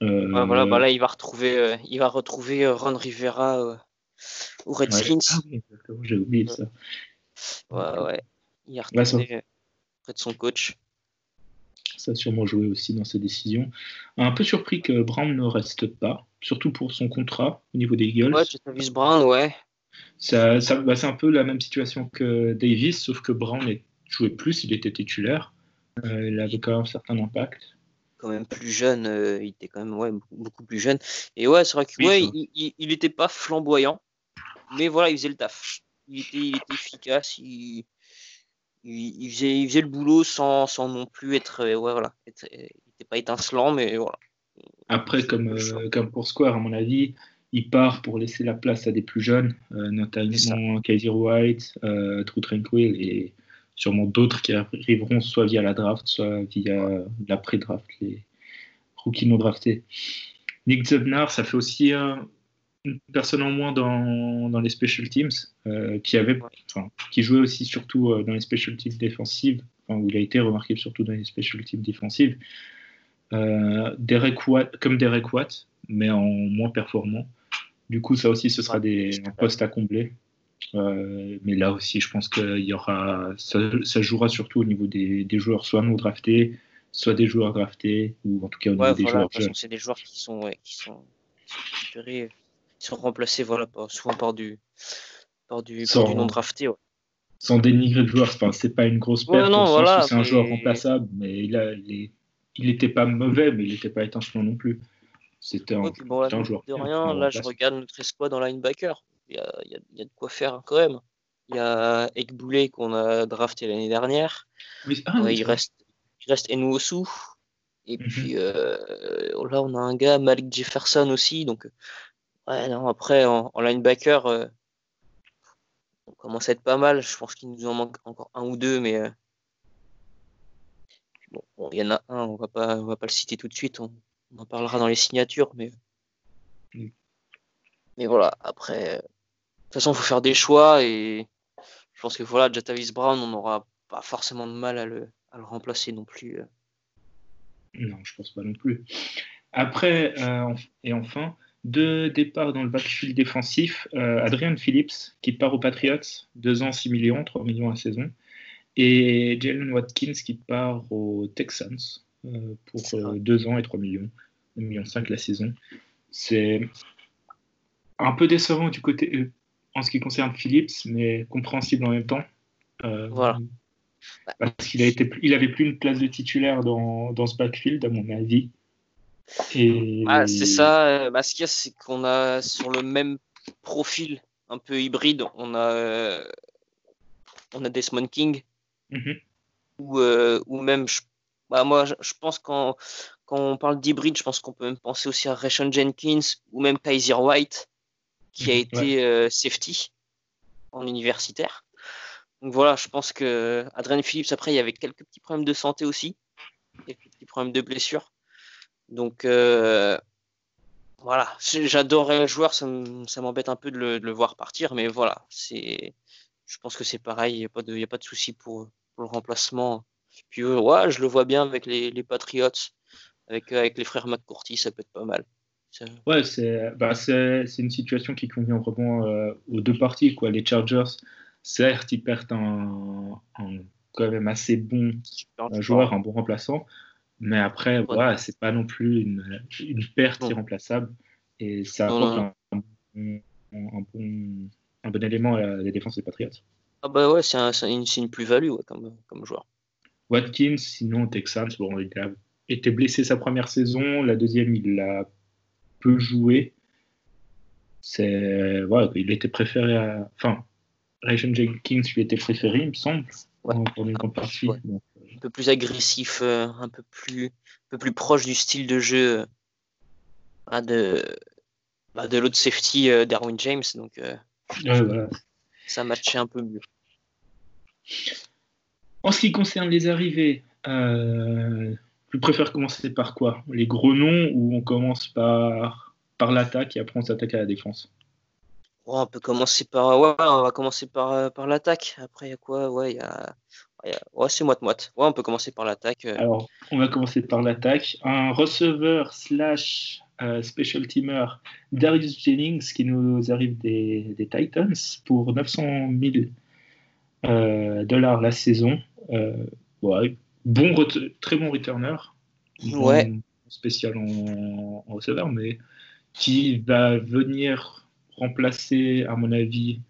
[SPEAKER 5] Ouais, voilà, bah là, il va retrouver, il va retrouver Ron Rivera euh, aux
[SPEAKER 4] ouais.
[SPEAKER 5] Redskins.
[SPEAKER 4] Ah oui, exactement, j'ai oublié ça.
[SPEAKER 5] Ouais, ouais. Il
[SPEAKER 4] ça-
[SPEAKER 5] retourné euh, près de son coach.
[SPEAKER 4] Ça a sûrement joué aussi dans ses décisions. Un peu surpris que Brown ne reste pas, surtout pour son contrat au niveau des Eagles.
[SPEAKER 5] Ouais, Jatavis Brown, ouais.
[SPEAKER 4] Ça, ça- bah, c'est un peu la même situation que Davis, sauf que Brown jouait plus, il était titulaire. Euh, il avait quand même un certain impact.
[SPEAKER 5] Quand même plus jeune, euh, il était quand même ouais, beaucoup- plus jeune. Et ouais, c'est vrai
[SPEAKER 4] Oui,
[SPEAKER 5] ouais, il, il était pas flamboyant, mais voilà, il faisait le taf. Il était, il était efficace, il, il, il faisait, il faisait le boulot sans, sans non plus être, euh, ouais, voilà, être- euh, il était pas étincelant, mais voilà.
[SPEAKER 4] Après, comme, euh, comme pour Square, à mon avis, il part pour laisser la place à des plus jeunes, euh, notamment Kaiser White, euh, Drew Tranquil et sûrement d'autres qui arriveront soit via la draft, soit via l'après-draft, les rookies non draftés. Nick Zubnar, ça fait aussi un- une personne en moins dans, dans les special teams, euh, qui, avait, enfin, qui jouait aussi surtout euh, dans les special teams défensives, enfin, où il a été remarqué surtout dans les special teams défensives. Euh, Derek Watt, comme Derek Watt, mais en moins performant. Du coup, ça aussi, ce sera des un poste à combler. Mais là aussi, je pense qu'il y aura, ça, ça jouera surtout au niveau des, des joueurs soit non draftés, soit des joueurs draftés, ou en tout cas au niveau
[SPEAKER 5] Ouais,
[SPEAKER 4] des
[SPEAKER 5] voilà,
[SPEAKER 4] joueurs jeunes.
[SPEAKER 5] c'est des joueurs qui sont, ouais, qui sont, sont remplacés, voilà, par- souvent par du, par du, par
[SPEAKER 4] Sans-
[SPEAKER 5] du non drafté. ouais.
[SPEAKER 4] Sans dénigrer le joueur, c'est pas une grosse
[SPEAKER 5] Ouais,
[SPEAKER 4] perte,
[SPEAKER 5] non,
[SPEAKER 4] au sens
[SPEAKER 5] voilà,
[SPEAKER 4] c'est un joueur remplaçable, mais il a, il il était pas mauvais, mais il n'était pas étincelant non plus. C'était un,
[SPEAKER 5] Ouais, bon, là,
[SPEAKER 4] un joueur.
[SPEAKER 5] de rien, là, je regarde notre escouade en linebacker. Il y a, il y a- il y a de quoi faire hein, quand même. Il y a Ekboulé qu'on a drafté l'année dernière.
[SPEAKER 4] Ah,
[SPEAKER 5] Euh,
[SPEAKER 4] oui,
[SPEAKER 5] il, reste, il reste Enwosu. Et
[SPEAKER 4] Mhm.
[SPEAKER 5] puis euh, là, on a un gars, Malik Jefferson aussi. Donc, ouais, non, après, en, en linebacker, euh, on commence à être pas mal. Je pense qu'il nous en manque encore un ou deux, mais euh, bon, bon, il y en a un, on va pas, on va pas le citer tout de suite. On, on en parlera dans les signatures, mais
[SPEAKER 4] Mm.
[SPEAKER 5] mais voilà. Après, euh, de toute façon, il faut faire des choix et je pense que voilà, Jatavis Brown, on n'aura pas forcément de mal à le, à le remplacer non plus.
[SPEAKER 4] Non, je pense pas non plus. Après, euh, et enfin, deux départs dans le backfield défensif. Euh, Adrian Phillips, qui part aux Patriots, 2 ans, 6 millions, 3 millions à saison. Et Jalen Watkins, qui part aux Texans euh, pour
[SPEAKER 5] C'est ça.
[SPEAKER 4] 2 ans et 3 millions, 1 million 5 la saison. C'est un peu décevant du côté, euh, en ce qui concerne Phillips, mais compréhensible en même temps. Euh,
[SPEAKER 5] Voilà.
[SPEAKER 4] Parce qu'il a été, il avait plus une place de titulaire dans, dans ce backfield, à mon avis. Et
[SPEAKER 5] Ah, c'est ça. euh, bah, ce qu'il y a, c'est qu'on a sur le même profil un peu hybride, on a, euh, on a Desmond King
[SPEAKER 4] Mhm.
[SPEAKER 5] ou, euh, ou même, je, bah, moi, je, je pense quand, quand on parle d'hybride, je pense qu'on peut même penser aussi à Rayshon Jenkins ou même Kaiser White qui a
[SPEAKER 4] Mhm,
[SPEAKER 5] été euh, safety en universitaire. Donc voilà, je pense que Phillips, après, il y avait quelques petits problèmes de santé aussi, quelques petits problèmes de blessure. Donc euh, voilà, j'adorais le joueur, ça m'embête un peu de le, de le voir partir, mais voilà, c'est, je pense que c'est pareil, il n'y a pas de, y a pas de souci pour, pour le remplacement. Puis euh, ouais, je le vois bien avec les, les Patriots, avec, euh, avec les frères McCourty, ça peut être pas mal. Ça-
[SPEAKER 4] Ouais, c'est bah, une situation qui convient vraiment euh, aux deux parties. Quoi. Les Chargers, certes, ils perdent un, un quand même assez bon un joueur, un bon remplaçant, mais après,
[SPEAKER 5] Ouais.
[SPEAKER 4] voilà, c'est pas non plus une, une perte
[SPEAKER 5] Non.
[SPEAKER 4] irremplaçable. Et ça apporte un, un- un bon, un bon élément à la défense des Patriots.
[SPEAKER 5] Ah bah ouais, c'est un- c'est une, une plus-value ouais, comme, comme joueur.
[SPEAKER 4] Watkins, sinon Texans, bon, il a été blessé sa première saison, la deuxième il l'a peu joué. C'est voilà, il était préféré à, enfin, Rayshon Jenkins lui était préféré, il me semble,
[SPEAKER 5] Ouais.
[SPEAKER 4] pour une grande partie.
[SPEAKER 5] Ouais. Peu plus agressif, euh, un peu plus, un peu plus proche du style de jeu euh, de, bah, de l'autre safety euh, Darwin James, donc
[SPEAKER 4] ouais, voilà.
[SPEAKER 5] ça matchait un peu mieux.
[SPEAKER 4] En ce qui concerne les arrivées, euh, tu préfères commencer par quoi? Les gros noms ou on commence par, par l'attaque et après on s'attaque à la défense?
[SPEAKER 5] On peut commencer par. Ouais, on va commencer par, par l'attaque. Après, il y a quoi? Ouais, il y a. Ouais, c'est moite-moite. Ouais, on peut commencer par l'attaque. euh.
[SPEAKER 4] Alors, on va commencer par l'attaque. Un receveur slash euh, special teamer, Darius Jennings, qui nous arrive des, des Titans pour 900 000 euh, dollars la saison. Euh, ouais, bon très bon returner. Bon
[SPEAKER 5] Ouais.
[SPEAKER 4] Spécial en, en receveur, mais qui va venir remplacer, à mon avis,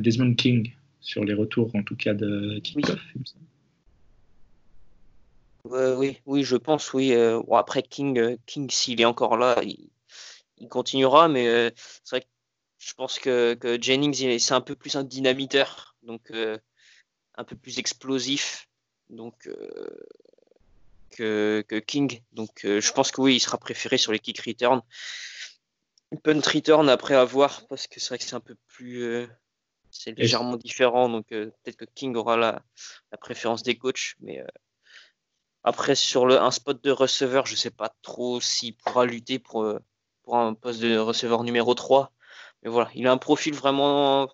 [SPEAKER 4] Desmond King sur les retours, en tout cas de kickoff.
[SPEAKER 5] oui, oui, je pense, oui. euh, bon, après, King, euh, King s'il est encore là, il, il continuera, mais euh, c'est vrai que je pense que, que Jennings, c'est un peu plus un dynamiteur, donc euh, un peu plus explosif donc, euh, que, que King. Donc, euh, je pense que oui, il sera préféré sur les kick return. Punt return après avoir, parce que c'est vrai que c'est un peu plus. C'est légèrement différent, donc euh, peut-être que King aura la, la préférence des coachs, mais. euh, après, sur le, un spot de receveur, je sais pas trop s'il pourra lutter pour, euh, pour un poste de receveur numéro 3. Mais voilà, il a un profil vraiment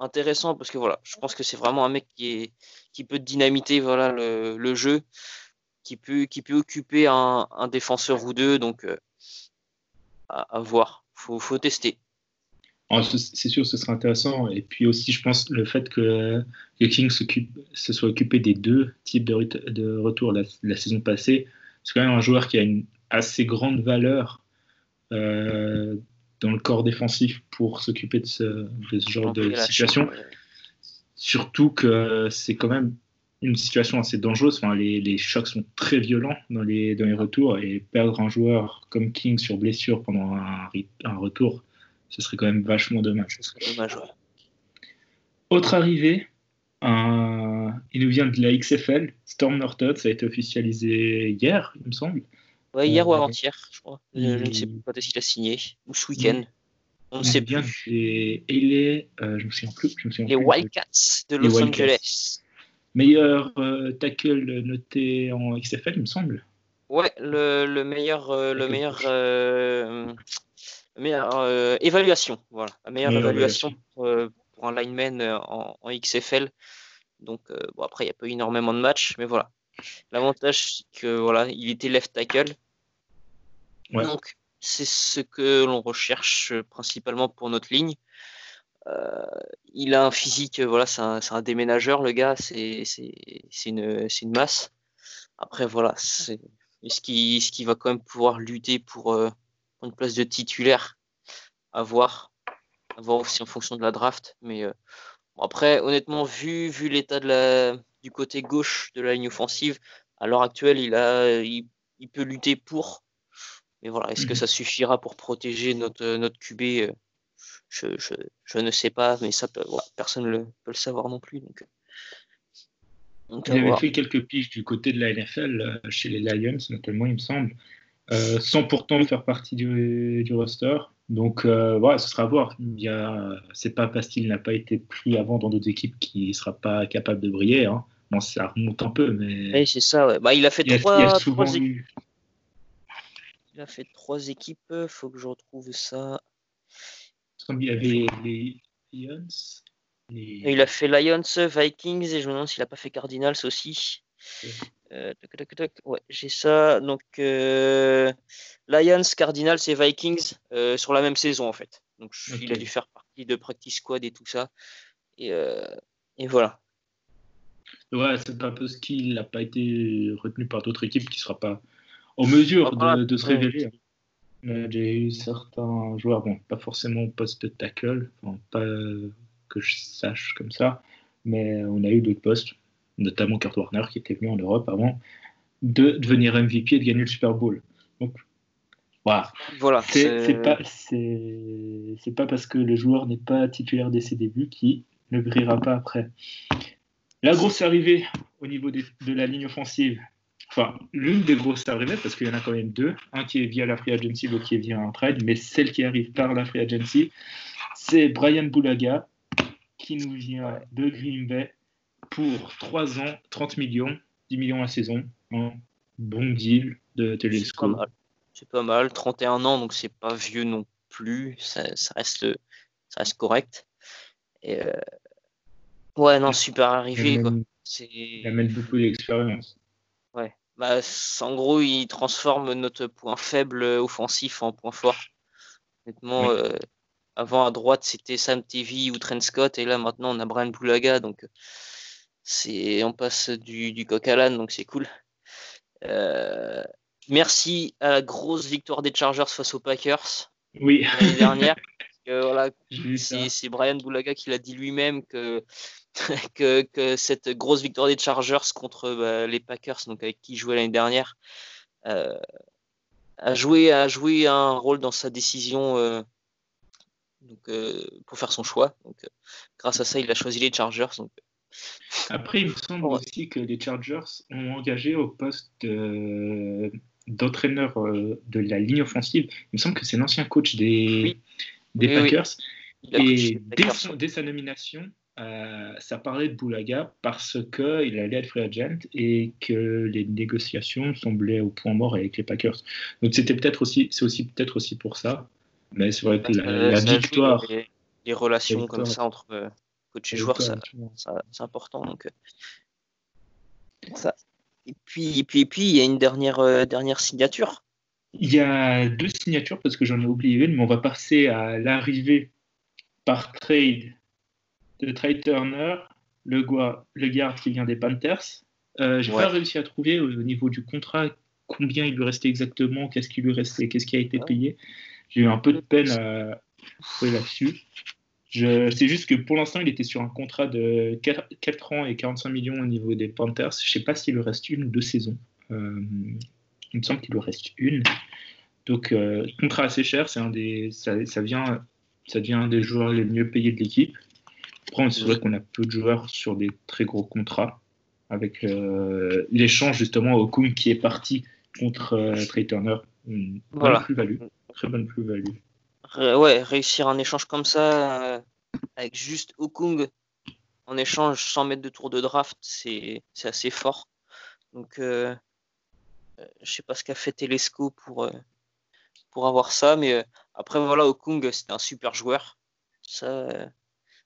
[SPEAKER 5] intéressant parce que voilà, je pense que c'est vraiment un mec qui, est, qui peut dynamiter voilà, le, le jeu, qui peut, qui peut occuper un, un défenseur ou deux. Donc, euh, à, à voir. Faut, faut tester.
[SPEAKER 4] C'est sûr, ce serait intéressant. Et puis aussi, je pense, le fait que, que King se soit occupé des deux types de, ret- de retours la, la saison passée, c'est quand même un joueur qui a une assez grande valeur euh, dans le corps défensif pour s'occuper de ce, de ce genre de situation. Surtout que c'est quand même une situation assez dangereuse. Enfin, les, les chocs sont très violents dans les, dans les retours et perdre un joueur comme King sur blessure pendant un retour, ce serait quand même vachement dommage.
[SPEAKER 5] Ce serait dommage. ouais.
[SPEAKER 4] Autre arrivée, un- il nous vient de la XFL, Storm Norton, ça a été officialisé hier, il me semble.
[SPEAKER 5] Ouais, hier ou
[SPEAKER 4] Euh,
[SPEAKER 5] avant-hier, je crois. Je, je ne sais
[SPEAKER 4] il-
[SPEAKER 5] pas s'il a signé. Ou ce week-end. On ne sait
[SPEAKER 4] vient
[SPEAKER 5] plus.
[SPEAKER 4] des LA, euh, je me souviens plus. Je me souviens
[SPEAKER 5] Les
[SPEAKER 4] plus.
[SPEAKER 5] Wildcats de
[SPEAKER 4] Les
[SPEAKER 5] Los
[SPEAKER 4] Wildcats.
[SPEAKER 5] Angeles.
[SPEAKER 4] Meilleur euh, tackle noté en XFL, il me semble.
[SPEAKER 5] Ouais, le, le meilleur, le meilleur, euh, le meilleur euh, évaluation. Voilà, la meilleure
[SPEAKER 4] Meilleure
[SPEAKER 5] évaluation pour, euh, pour un lineman euh, en, en XFL. Donc, euh, bon, après, il n'y a pas eu énormément de matchs, mais voilà. L'avantage, c'est que voilà, il était left tackle.
[SPEAKER 4] Ouais.
[SPEAKER 5] Donc, c'est ce que l'on recherche principalement pour notre ligne. Euh, il a un physique, voilà, c'est un, c'est un déménageur, le gars, c'est c'est- c'est une, c'est une masse. Après, voilà, c'est est-ce qu'il est-ce qu'il va quand même pouvoir lutter pour, euh, pour une place de titulaire À voir. À voir aussi en fonction de la draft. Mais euh, bon, après, honnêtement, vu, vu l'état de la, du côté gauche de la ligne offensive, à l'heure actuelle, il, a, il, il peut lutter pour. Mais voilà, est-ce que
[SPEAKER 4] Mhm.
[SPEAKER 5] ça suffira pour protéger notre, notre QB euh, je, je, je ne sais pas, mais ça peut, voilà, personne ne peut le savoir non plus. Donc,
[SPEAKER 4] Il avait
[SPEAKER 5] voir.
[SPEAKER 4] fait quelques piges du côté de la NFL, euh, chez les Lions notamment, il me semble, sans pourtant faire partie du, du roster. Donc euh, voilà, ce sera à voir. Il y a, c'est pas parce qu'il n'a pas été pris avant dans d'autres équipes qu'il ne sera pas capable de briller. Hein. Bon, ça remonte un peu, mais
[SPEAKER 5] Oui, c'est ça. ouais. Bah, il a fait
[SPEAKER 4] il a,
[SPEAKER 5] trois,
[SPEAKER 4] il a souvent eu.
[SPEAKER 5] Il a fait trois équipes. Faut que je retrouve ça.
[SPEAKER 4] Il y avait les Lions. les-
[SPEAKER 5] Il a fait Lions, Vikings et je me demande s'il a pas fait Cardinals aussi. Euh. Ouais, j'ai ça. Donc euh, Lions, Cardinals et Vikings euh, sur la même saison en fait. Donc il a dû faire partie de practice squad et tout ça. Et, euh, et voilà.
[SPEAKER 4] Ouais, c'est un peu ce qu'il n'a pas été retenu par d'autres équipes qui ne sera pas en mesure
[SPEAKER 5] Ah,
[SPEAKER 4] de, de se révéler. J'ai eu certains joueurs, bon, pas forcément au poste de tackle, enfin, pas que je sache comme ça, mais on a eu d'autres postes, notamment Kurt Warner qui était venu en Europe avant de devenir MVP et de gagner le Super Bowl. Donc, voilà.
[SPEAKER 5] Voilà.
[SPEAKER 4] C'est pas, parce que le joueur n'est pas titulaire dès ses débuts qu'il ne brillera pas après. La grosse arrivée au niveau des- de la ligne offensive, enfin, l'une des grosses arrivées, parce qu'il y en a quand même deux, un qui est via la free agency, l'autre qui est via un trade, mais celle qui arrive par la free agency, c'est Brian Boulaga, qui nous vient de Green Bay pour 3 ans, 30 millions, 10 millions la saison, un bon deal de
[SPEAKER 5] C'est pas
[SPEAKER 4] Telesco.
[SPEAKER 5] mal. C'est pas mal. 31 ans, donc c'est pas vieux non plus. Ça, ça reste, ça reste correct. Et, euh, Ouais, non, super arrivé.
[SPEAKER 4] Il
[SPEAKER 5] Quoi.
[SPEAKER 4] amène,
[SPEAKER 5] C'est...
[SPEAKER 4] il amène beaucoup d'expérience.
[SPEAKER 5] Ouais. Bah, en gros, il transforme notre point faible offensif en point fort. Honnêtement,
[SPEAKER 4] Oui.
[SPEAKER 5] euh, avant à droite, c'était Sam TV ou Trent Scott, et là maintenant on a Brian Boulaga, donc c'est on passe du, du coq à l'âne, donc c'est cool. Euh, merci à la grosse victoire des Chargers face aux Packers
[SPEAKER 4] Oui,
[SPEAKER 5] l'année dernière. *laughs* Voilà, c'est c'est Brian Boulaga qui l'a dit lui-même que, *laughs* que, que cette grosse victoire des Chargers contre bah, les Packers, donc avec qui il jouait l'année dernière, euh, a, joué, a joué un rôle dans sa décision euh, donc, pour faire son choix. Donc, grâce à ça, il a choisi les Chargers. Donc,
[SPEAKER 4] Après, il me semble
[SPEAKER 5] Ouais.
[SPEAKER 4] aussi que les Chargers ont engagé au poste de- d'entraîneur euh, de la ligne offensive. Il me semble que c'est l'ancien coach des,
[SPEAKER 5] Oui.
[SPEAKER 4] des
[SPEAKER 5] Oui, oui.
[SPEAKER 4] Packers. Et dès,
[SPEAKER 5] Packers.
[SPEAKER 4] son- dès sa nomination, euh, ça parlait de Boulaga parce qu'il allait être free agent et que les négociations semblaient au point mort avec les Packers. Donc c'était peut-être aussi, c'est aussi peut-être aussi pour ça. Mais c'est vrai que la,
[SPEAKER 5] Euh,
[SPEAKER 4] victoire,
[SPEAKER 5] Les, les relations
[SPEAKER 4] La
[SPEAKER 5] comme ça entre coach et
[SPEAKER 4] la
[SPEAKER 5] joueur, ça, ça- c'est important. Donc, euh, ça. Et puis, et puis, et puis, il y a une dernière, euh, dernière signature.
[SPEAKER 4] Il y a deux signatures parce que j'en ai oublié une, mais on va passer à l'arrivée par trade de Trey Turner, le, gua- le garde qui vient des Panthers. Euh, J'ai
[SPEAKER 5] Ouais.
[SPEAKER 4] pas réussi à trouver au, au niveau du contrat combien il lui restait exactement, qu'est-ce qui lui restait, qu'est-ce qui a été payé. J'ai eu un peu de peine à trouver là-dessus. Je sais juste que pour l'instant, il était sur un contrat de 4, ans et 45 millions au niveau des Panthers. Je sais pas s'il lui reste une ou deux saisons. Euh, il me semble qu'il lui reste une. Donc, euh, contrat assez cher, c'est un des, ça, ça vient, ça devient un des joueurs les mieux payés de l'équipe. Après, c'est vrai qu'on a peu de joueurs sur des très gros contrats, avec euh, l'échange justement au Kung qui est parti contre Trey Turner. Une bonne
[SPEAKER 5] Voilà.
[SPEAKER 4] plus-value, très bonne plus-value.
[SPEAKER 5] Ouais, réussir un échange comme ça, euh, avec juste Okung en échange sans mettre de tour de draft, c'est assez fort. Donc, euh, euh, je sais pas ce qu'a fait Telesco pour, euh, pour avoir ça, mais après, voilà, Okung, c'était un super joueur. Ça,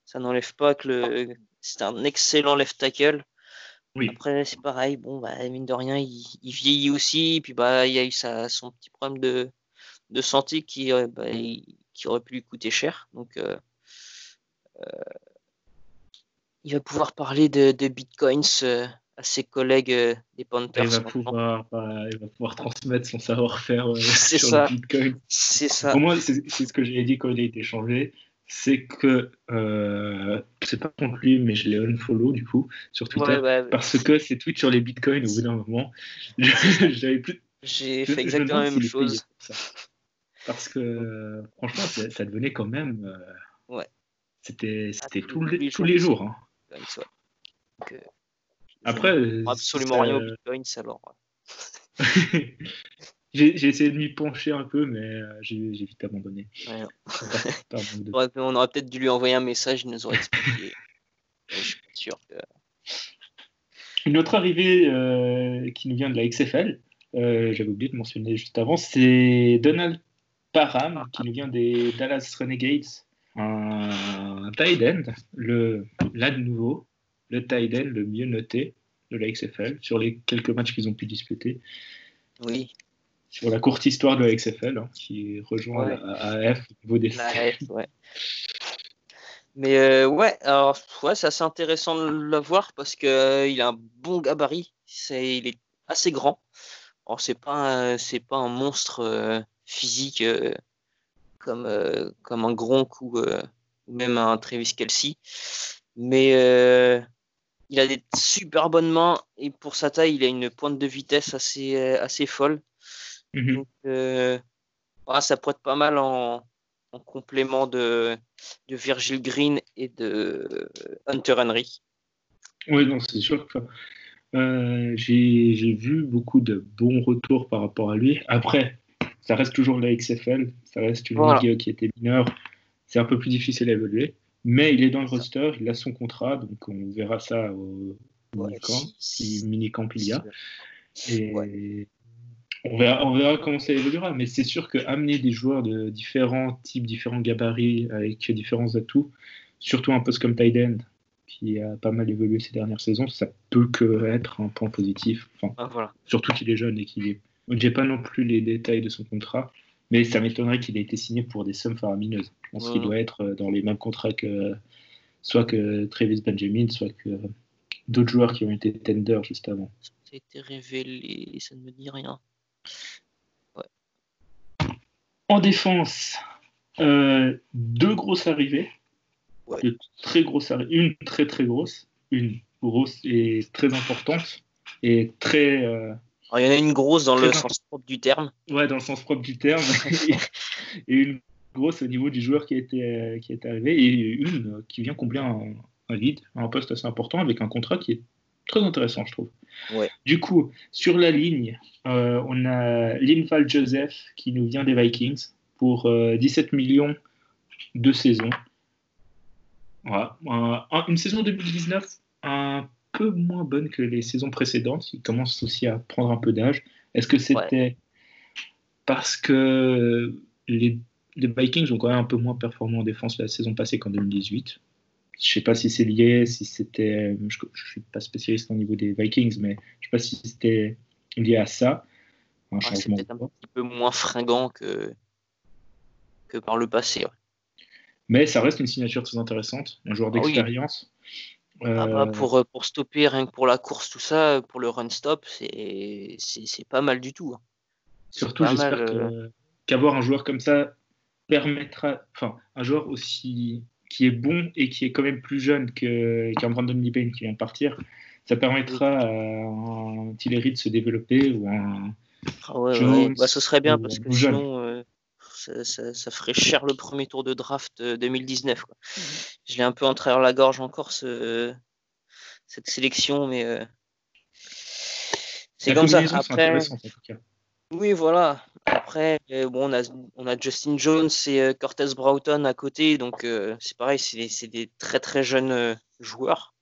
[SPEAKER 5] ça n'enlève pas que le... c'est un excellent left tackle.
[SPEAKER 4] Oui.
[SPEAKER 5] Après, c'est pareil, bon, bah, mine de rien, il, il vieillit aussi, puis bah, il y a eu sa, son petit problème de, de santé qui, euh, bah, qui aurait pu lui coûter cher. Donc, euh, euh, il va pouvoir parler de, de bitcoins euh, à ses collègues des Panthers.
[SPEAKER 4] Il va, pouvoir, euh, il va pouvoir transmettre son savoir-faire *laughs* sur
[SPEAKER 5] ça.
[SPEAKER 4] le Bitcoin.
[SPEAKER 5] C'est ça.
[SPEAKER 4] Pour moi, c'est ce que j'ai dit quand il a été changé. C'est que c'est pas contre lui, mais je l'ai unfollow du coup sur Twitter.
[SPEAKER 5] Ouais,
[SPEAKER 4] Parce que ses tweets sur les bitcoins, au bout d'un moment, *laughs* j'avais plus.
[SPEAKER 5] J'ai fait exactement la même chose.
[SPEAKER 4] Parce que franchement, ça, ça devenait quand même. euh,
[SPEAKER 5] Ouais.
[SPEAKER 4] C'était c'était
[SPEAKER 5] tous
[SPEAKER 4] tous les,
[SPEAKER 5] les
[SPEAKER 4] tous les
[SPEAKER 5] jours.
[SPEAKER 4] hein.
[SPEAKER 5] Ouais. Donc, euh,
[SPEAKER 4] Après, euh,
[SPEAKER 5] absolument rien aux bitcoins alors. *laughs*
[SPEAKER 4] j'ai j'ai essayé de m'y pencher un peu, mais j'ai j'ai vite abandonné. Par- par de- *laughs*
[SPEAKER 5] on aurait peut-être dû lui envoyer un message, il nous aurait expliqué. *laughs* Je suis pas sûr que.
[SPEAKER 4] Une autre arrivée euh, qui nous vient de la XFL, euh, j'avais oublié de mentionner juste avant, c'est Donald Parham qui nous vient des Dallas Renegades, un, tight end, le, là de nouveau, le tight end le mieux noté de la XFL sur les quelques matchs qu'ils ont pu disputer,
[SPEAKER 5] Oui,
[SPEAKER 4] sur la courte histoire de la XFL hein, qui rejoint
[SPEAKER 5] Ouais.
[SPEAKER 4] la AF au niveau des
[SPEAKER 5] la F, ouais. Mais euh, ouais, alors ouais, c'est assez intéressant de le voir parce que euh, il a un bon gabarit, c'est, il est assez grand. Alors c'est pas un- c'est pas un monstre euh, physique euh, comme euh, comme un Gronk ou euh, même un Travis Kelsey, mais il a des super bonnes mains et pour sa taille, il a une pointe de vitesse assez assez folle.
[SPEAKER 4] Mhm.
[SPEAKER 5] Donc, euh, ça pourrait être pas mal en, en complément de, de Virgil Green et de Hunter Henry.
[SPEAKER 4] Oui, non, c'est sûr que euh, j'ai j'ai vu beaucoup de bons retours par rapport à lui. Après, ça reste toujours la XFL, ça reste une
[SPEAKER 5] Voilà.
[SPEAKER 4] ligue qui était mineure, c'est un peu plus difficile à évaluer. Mais il est dans le roster, il a son contrat, donc on verra ça au
[SPEAKER 5] Ouais,
[SPEAKER 4] minicamp,
[SPEAKER 5] si-
[SPEAKER 4] si minicamp il y a. Et
[SPEAKER 5] Ouais.
[SPEAKER 4] On verra, on verra comment ça évoluera, mais c'est sûr que amener des joueurs de différents types, différents gabarits, avec différents atouts, surtout un poste comme Tyden, qui a pas mal évolué ces dernières saisons, ça peut que être un point positif. Enfin,
[SPEAKER 5] Ah, voilà.
[SPEAKER 4] surtout qu'il est jeune et qu'il est. J'ai pas non plus les détails de son contrat, mais ça m'étonnerait qu'il ait été signé pour des sommes faramineuses. Je pense
[SPEAKER 5] Ouais.
[SPEAKER 4] qu'il doit être dans les mêmes contrats que soit que Travis Benjamin, soit que d'autres joueurs qui ont été tender juste avant.
[SPEAKER 5] Ça a été révélé, ça ne me dit rien.
[SPEAKER 4] En défense, euh, deux grosses arrivées.
[SPEAKER 5] Ouais.
[SPEAKER 4] Très grosses arri- Une très très grosse, une grosse et très importante, et très. euh,
[SPEAKER 5] Alors, il y en a une grosse dans le sens propre du terme.
[SPEAKER 4] Ouais, dans le sens propre du terme. *laughs* et une grosse au niveau du joueur qui été, euh, qui est arrivé. Et une euh, qui vient combler un, un lead, un poste assez important avec un contrat qui est très intéressant, je trouve.
[SPEAKER 5] Ouais.
[SPEAKER 4] Du coup, sur la ligne, euh, on a Linval Joseph qui nous vient des Vikings pour euh, 17 millions de saison. Voilà. Un- un- une saison 2019 un peu moins bonne que les saisons précédentes. Il commence aussi à prendre un peu d'âge. Est-ce que c'était parce que les, les Vikings ont quand même un peu moins performé en défense la saison passée qu'en 2018 Je sais pas si c'est lié, si c'était. Je, je suis pas spécialiste au niveau des Vikings, mais je sais pas si c'était lié à ça. Un
[SPEAKER 5] Ouais,
[SPEAKER 4] changement.
[SPEAKER 5] un petit peu moins fringant que, que par le passé. ouais.
[SPEAKER 4] Mais ça reste une signature très intéressante, un joueur
[SPEAKER 5] Ah oui. Ah bah,
[SPEAKER 4] Euh,
[SPEAKER 5] pour, euh, pour stopper, rien que pour la course, tout ça, pour le run-stop, c'est c'est- pas mal du tout. hein.
[SPEAKER 4] Surtout, j'espère
[SPEAKER 5] euh,
[SPEAKER 4] qu'avoir un joueur comme ça permettra, enfin, un joueur aussi qui est bon et qui est quand même plus jeune que- qu'un Brandon Liebane qui vient de partir, ça permettra à un Tillery de se développer ou un.
[SPEAKER 5] Ah ouais, Bah, ce serait bien parce que sinon, euh, ça, ça- ça ferait cher le premier tour de draft euh, 2019. quoi. Je l'ai un peu en travers la gorge encore, ce, cette sélection, mais euh, c'est comme ça. Après, oui, voilà. Après, euh, bon, on a, on a Justin Jones et euh, Cortez Broughton à côté, donc euh, c'est pareil, c'est des- c'est des très très jeunes euh, joueurs.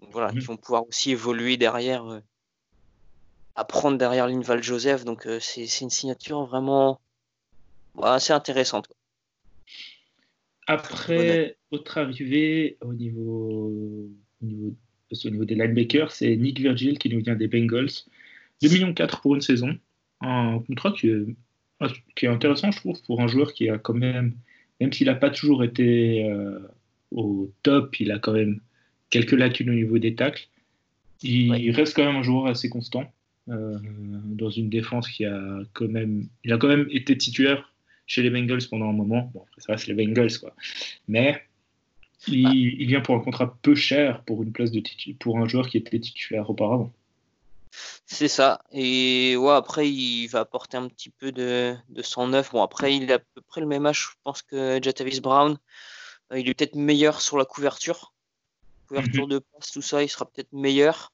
[SPEAKER 5] Donc, voilà,
[SPEAKER 4] Mhm.
[SPEAKER 5] qui vont pouvoir aussi évoluer derrière, euh, apprendre derrière Linval Joseph. Donc euh, c'est c'est une signature vraiment assez intéressante.
[SPEAKER 4] Après, autre arrivée au niveau, au niveau, qu'au niveau des linebackers, c'est Nick Virgil qui nous vient des Bengals. 2,4 millions pour une saison. Un contrat qui est, qui est intéressant, je trouve, pour un joueur qui a quand même, même s'il n'a pas toujours été euh, au top, il a quand même quelques lacunes au niveau des tacles. Il
[SPEAKER 5] Ouais.
[SPEAKER 4] reste quand même un joueur assez constant euh, dans une défense qui a quand même, il a quand même été titulaire chez les Bengals pendant un moment. Bon, après, ça reste les Bengals, quoi. Mais il,
[SPEAKER 5] Ah.
[SPEAKER 4] il vient pour un contrat peu cher pour une place de titu- pour un joueur qui était titulaire auparavant.
[SPEAKER 5] C'est ça. Et ouais, après, il va apporter un petit peu de, de 109. Bon, après, il a à peu près le même âge, je pense, que Jatavis Brown. Euh, Il est peut-être meilleur sur la couverture. Couverture de passe, tout ça, il sera peut-être meilleur.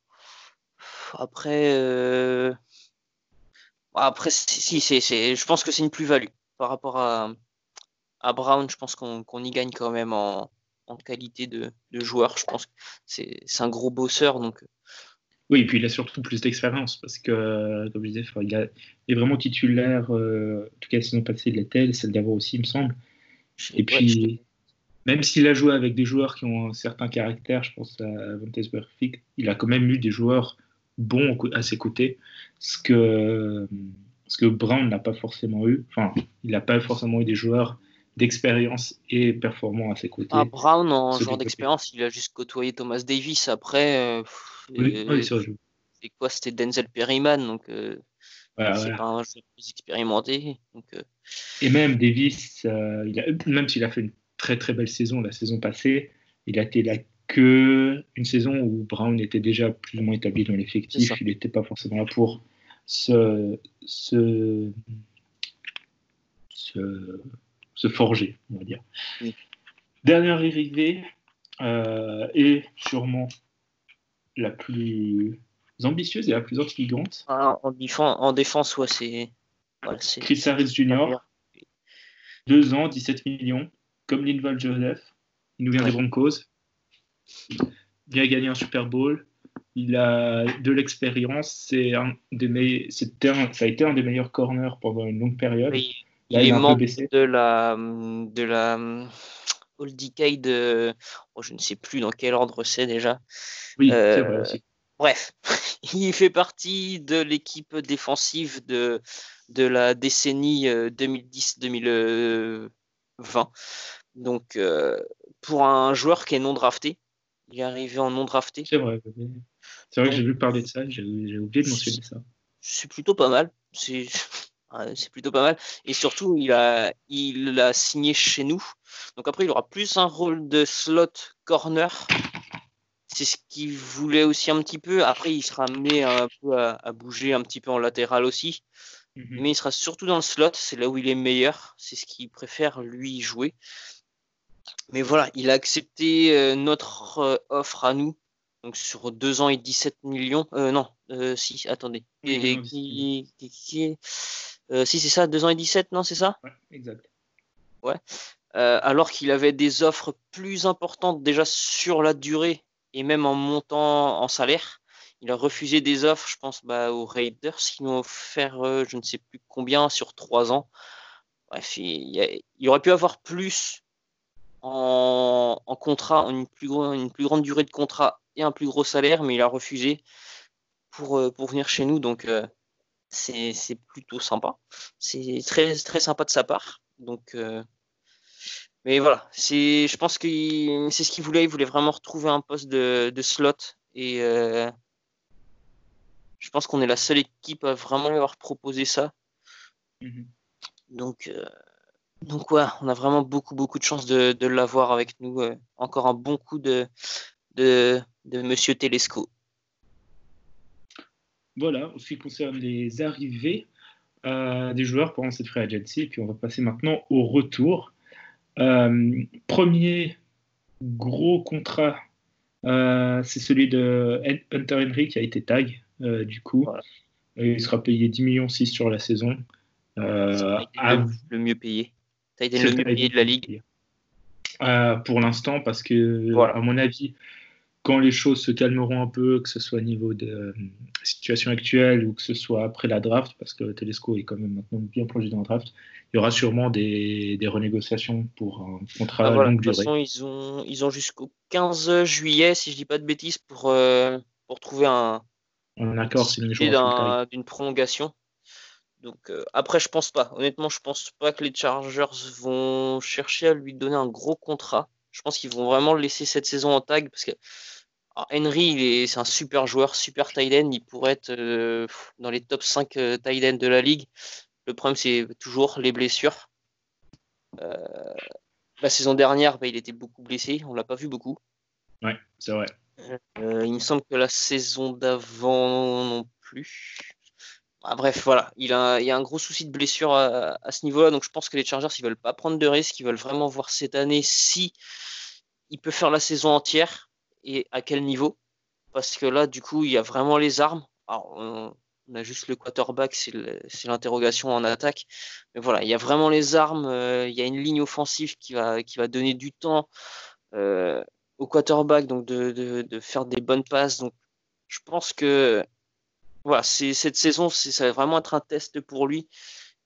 [SPEAKER 5] Après, euh, après si, je pense que c'est une plus-value par rapport à, à Brown. Je pense qu'on, y gagne quand même en, en qualité de, de joueur. Je pense que c'est, un gros bosseur, donc
[SPEAKER 4] Oui, et puis il a surtout plus d'expérience parce que, comme je disais, il, a- il est vraiment titulaire. euh, en tout cas, la saison passée, il l'était, celle d'avant aussi, il me semble. Et
[SPEAKER 5] ouais,
[SPEAKER 4] puis,
[SPEAKER 5] je-
[SPEAKER 4] même s'il a joué avec des joueurs qui ont un certain caractère, je pense à Burfict, il a quand même eu des joueurs bons à ses côtés, ce que, ce que Brown n'a pas forcément eu. Enfin, il n'a pas forcément eu des joueurs d'expérience et performants à ses côtés.
[SPEAKER 5] Ah, Brown, en joueur d'expérience, il a juste côtoyé Thomas Davis. Après, euh,
[SPEAKER 4] oui,
[SPEAKER 5] euh,
[SPEAKER 4] oui,
[SPEAKER 5] c'est quoi C'était Denzel Perryman, donc euh,
[SPEAKER 4] voilà,
[SPEAKER 5] c'est
[SPEAKER 4] voilà.
[SPEAKER 5] pas un joueur plus expérimenté. Donc,
[SPEAKER 4] Et même Davis, il a- même s'il a fait une très très belle saison la saison passée, il a été là que une saison où Brown était déjà plus ou moins établi dans l'effectif. Il n'était pas forcément là pour se, se, se, se forger, on va dire.
[SPEAKER 5] Oui.
[SPEAKER 4] Dernière arrivée, euh, et sûrement la plus ambitieuse et la plus intrigante,
[SPEAKER 5] ah, en, défense, en défense, ouais, c'est. Voilà, c'est
[SPEAKER 4] Chris Harris Jr., deux ans, 17 millions, comme Linval Joseph. Il nous vient
[SPEAKER 5] Ouais.
[SPEAKER 4] des Broncos. Il a gagné un Super Bowl. Il a de l'expérience. C'est un des me- un- ça a été un des meilleurs corners pendant une longue période.
[SPEAKER 5] Oui,
[SPEAKER 4] Là,
[SPEAKER 5] il
[SPEAKER 4] il
[SPEAKER 5] est membre
[SPEAKER 4] baissé.
[SPEAKER 5] de la de la All Decade. euh, oh, je ne sais plus dans quel ordre c'est déjà.
[SPEAKER 4] Oui, c'est
[SPEAKER 5] Euh,
[SPEAKER 4] vrai aussi.
[SPEAKER 5] Bref, *laughs* il fait partie de l'équipe défensive de, de la décennie euh, 2010-2020. Donc, euh, pour un joueur qui est non drafté, il est arrivé en non drafté.
[SPEAKER 4] C'est vrai. C'est vrai que j'ai vu parler de ça. J'ai oublié de mentionner ça.
[SPEAKER 5] C'est plutôt pas mal. C'est *laughs* plutôt pas mal. Et surtout, il a, il a signé chez nous. Donc après, il aura plus un rôle de slot corner. C'est ce qu'il voulait aussi un petit peu. Après, il sera amené un peu à, à bouger un petit peu en latéral aussi.
[SPEAKER 4] Mhm.
[SPEAKER 5] Mais il sera surtout dans le slot. C'est là où il est meilleur. C'est ce qu'il préfère lui jouer. Mais voilà, il a accepté euh, notre euh, offre à nous. Donc sur 2 ans et 17 millions. Euh, non, euh, si, attendez. Et- qui- qui- qui- euh, si c'est ça, 2 ans et 17, non, c'est ça?
[SPEAKER 4] Ouais, exact.
[SPEAKER 5] Euh, Alors qu'il avait des offres plus importantes déjà sur la durée et même en montant en salaire. Il a refusé des offres, je pense, bah, aux Raiders qui lui ont offert je ne sais plus combien sur 3 ans. Bref, il, y a- il aurait pu avoir plus en, en contrat, une plus, une plus grande durée de contrat et un plus gros salaire, mais il a refusé pour, euh, pour venir chez nous. Donc, euh, c'est plutôt sympa. C'est très, très sympa de sa part. Donc, euh, mais voilà, c'est, je pense que c'est ce qu'il voulait. Il voulait vraiment retrouver un poste de, de slot. Et euh, je pense qu'on est la seule équipe à vraiment lui avoir proposé ça.
[SPEAKER 4] Mhm.
[SPEAKER 5] Donc, donc ouais, on a vraiment beaucoup, beaucoup de chance de, de l'avoir avec nous. encore un bon coup de, de, de Monsieur Telesco.
[SPEAKER 4] Voilà, en ce qui concerne les arrivées euh, des joueurs pendant cette free agency, et puis on va passer maintenant au retour. Euh, premier gros contrat, euh, c'est celui de Hunter Henry qui a été tag, du coup.
[SPEAKER 5] Voilà.
[SPEAKER 4] Il sera payé 10 millions 6 sur la saison. À-
[SPEAKER 5] le, mieux payé. Tyden
[SPEAKER 4] C'est
[SPEAKER 5] le
[SPEAKER 4] le
[SPEAKER 5] mieux payé de la ligue.
[SPEAKER 4] Pour l'instant, parce que,
[SPEAKER 5] Voilà.
[SPEAKER 4] à mon avis, quand les choses se calmeront un peu, que ce soit au niveau de euh, situation actuelle ou que ce soit après la draft, parce que Telesco est quand même maintenant bien plongé dans la draft, il y aura sûrement des, des renégociations pour un contrat
[SPEAKER 5] Ah, voilà, de
[SPEAKER 4] longue
[SPEAKER 5] toute
[SPEAKER 4] durée.
[SPEAKER 5] façon, ils ont, ils ont jusqu'au 15 juillet, si je dis pas de bêtises, pour, euh, pour trouver un
[SPEAKER 4] Un accord,
[SPEAKER 5] d'une prolongation. Donc euh, après, je pense pas. Honnêtement, je pense pas que les Chargers vont chercher à lui donner un gros contrat. Je pense qu'ils vont vraiment laisser cette saison en tag parce que alors, Henry, c'est un super joueur, super tight end. Il pourrait être euh, dans les top 5 euh, tight end de la ligue. Le problème, c'est toujours les blessures. Euh, la saison dernière, bah, il était beaucoup blessé. On l'a pas vu beaucoup.
[SPEAKER 4] Ouais, c'est vrai.
[SPEAKER 5] Euh, il me semble que la saison d'avant non plus. Ah, bref, voilà, il, y a un gros souci de blessure à, ce niveau-là, donc je pense que les Chargers ils veulent pas prendre de risques, ils veulent vraiment voir cette année si il peut faire la saison entière et à quel niveau, parce que là du coup il y a vraiment les armes. On, a juste le quarterback, c'est l'interrogation en attaque, mais voilà, il y a vraiment les armes, euh, il y a une ligne offensive qui va, donner du temps. euh, au quarterback, donc de, de, de faire des bonnes passes. Donc, je pense que voilà, cette saison, ça va vraiment être un test pour lui.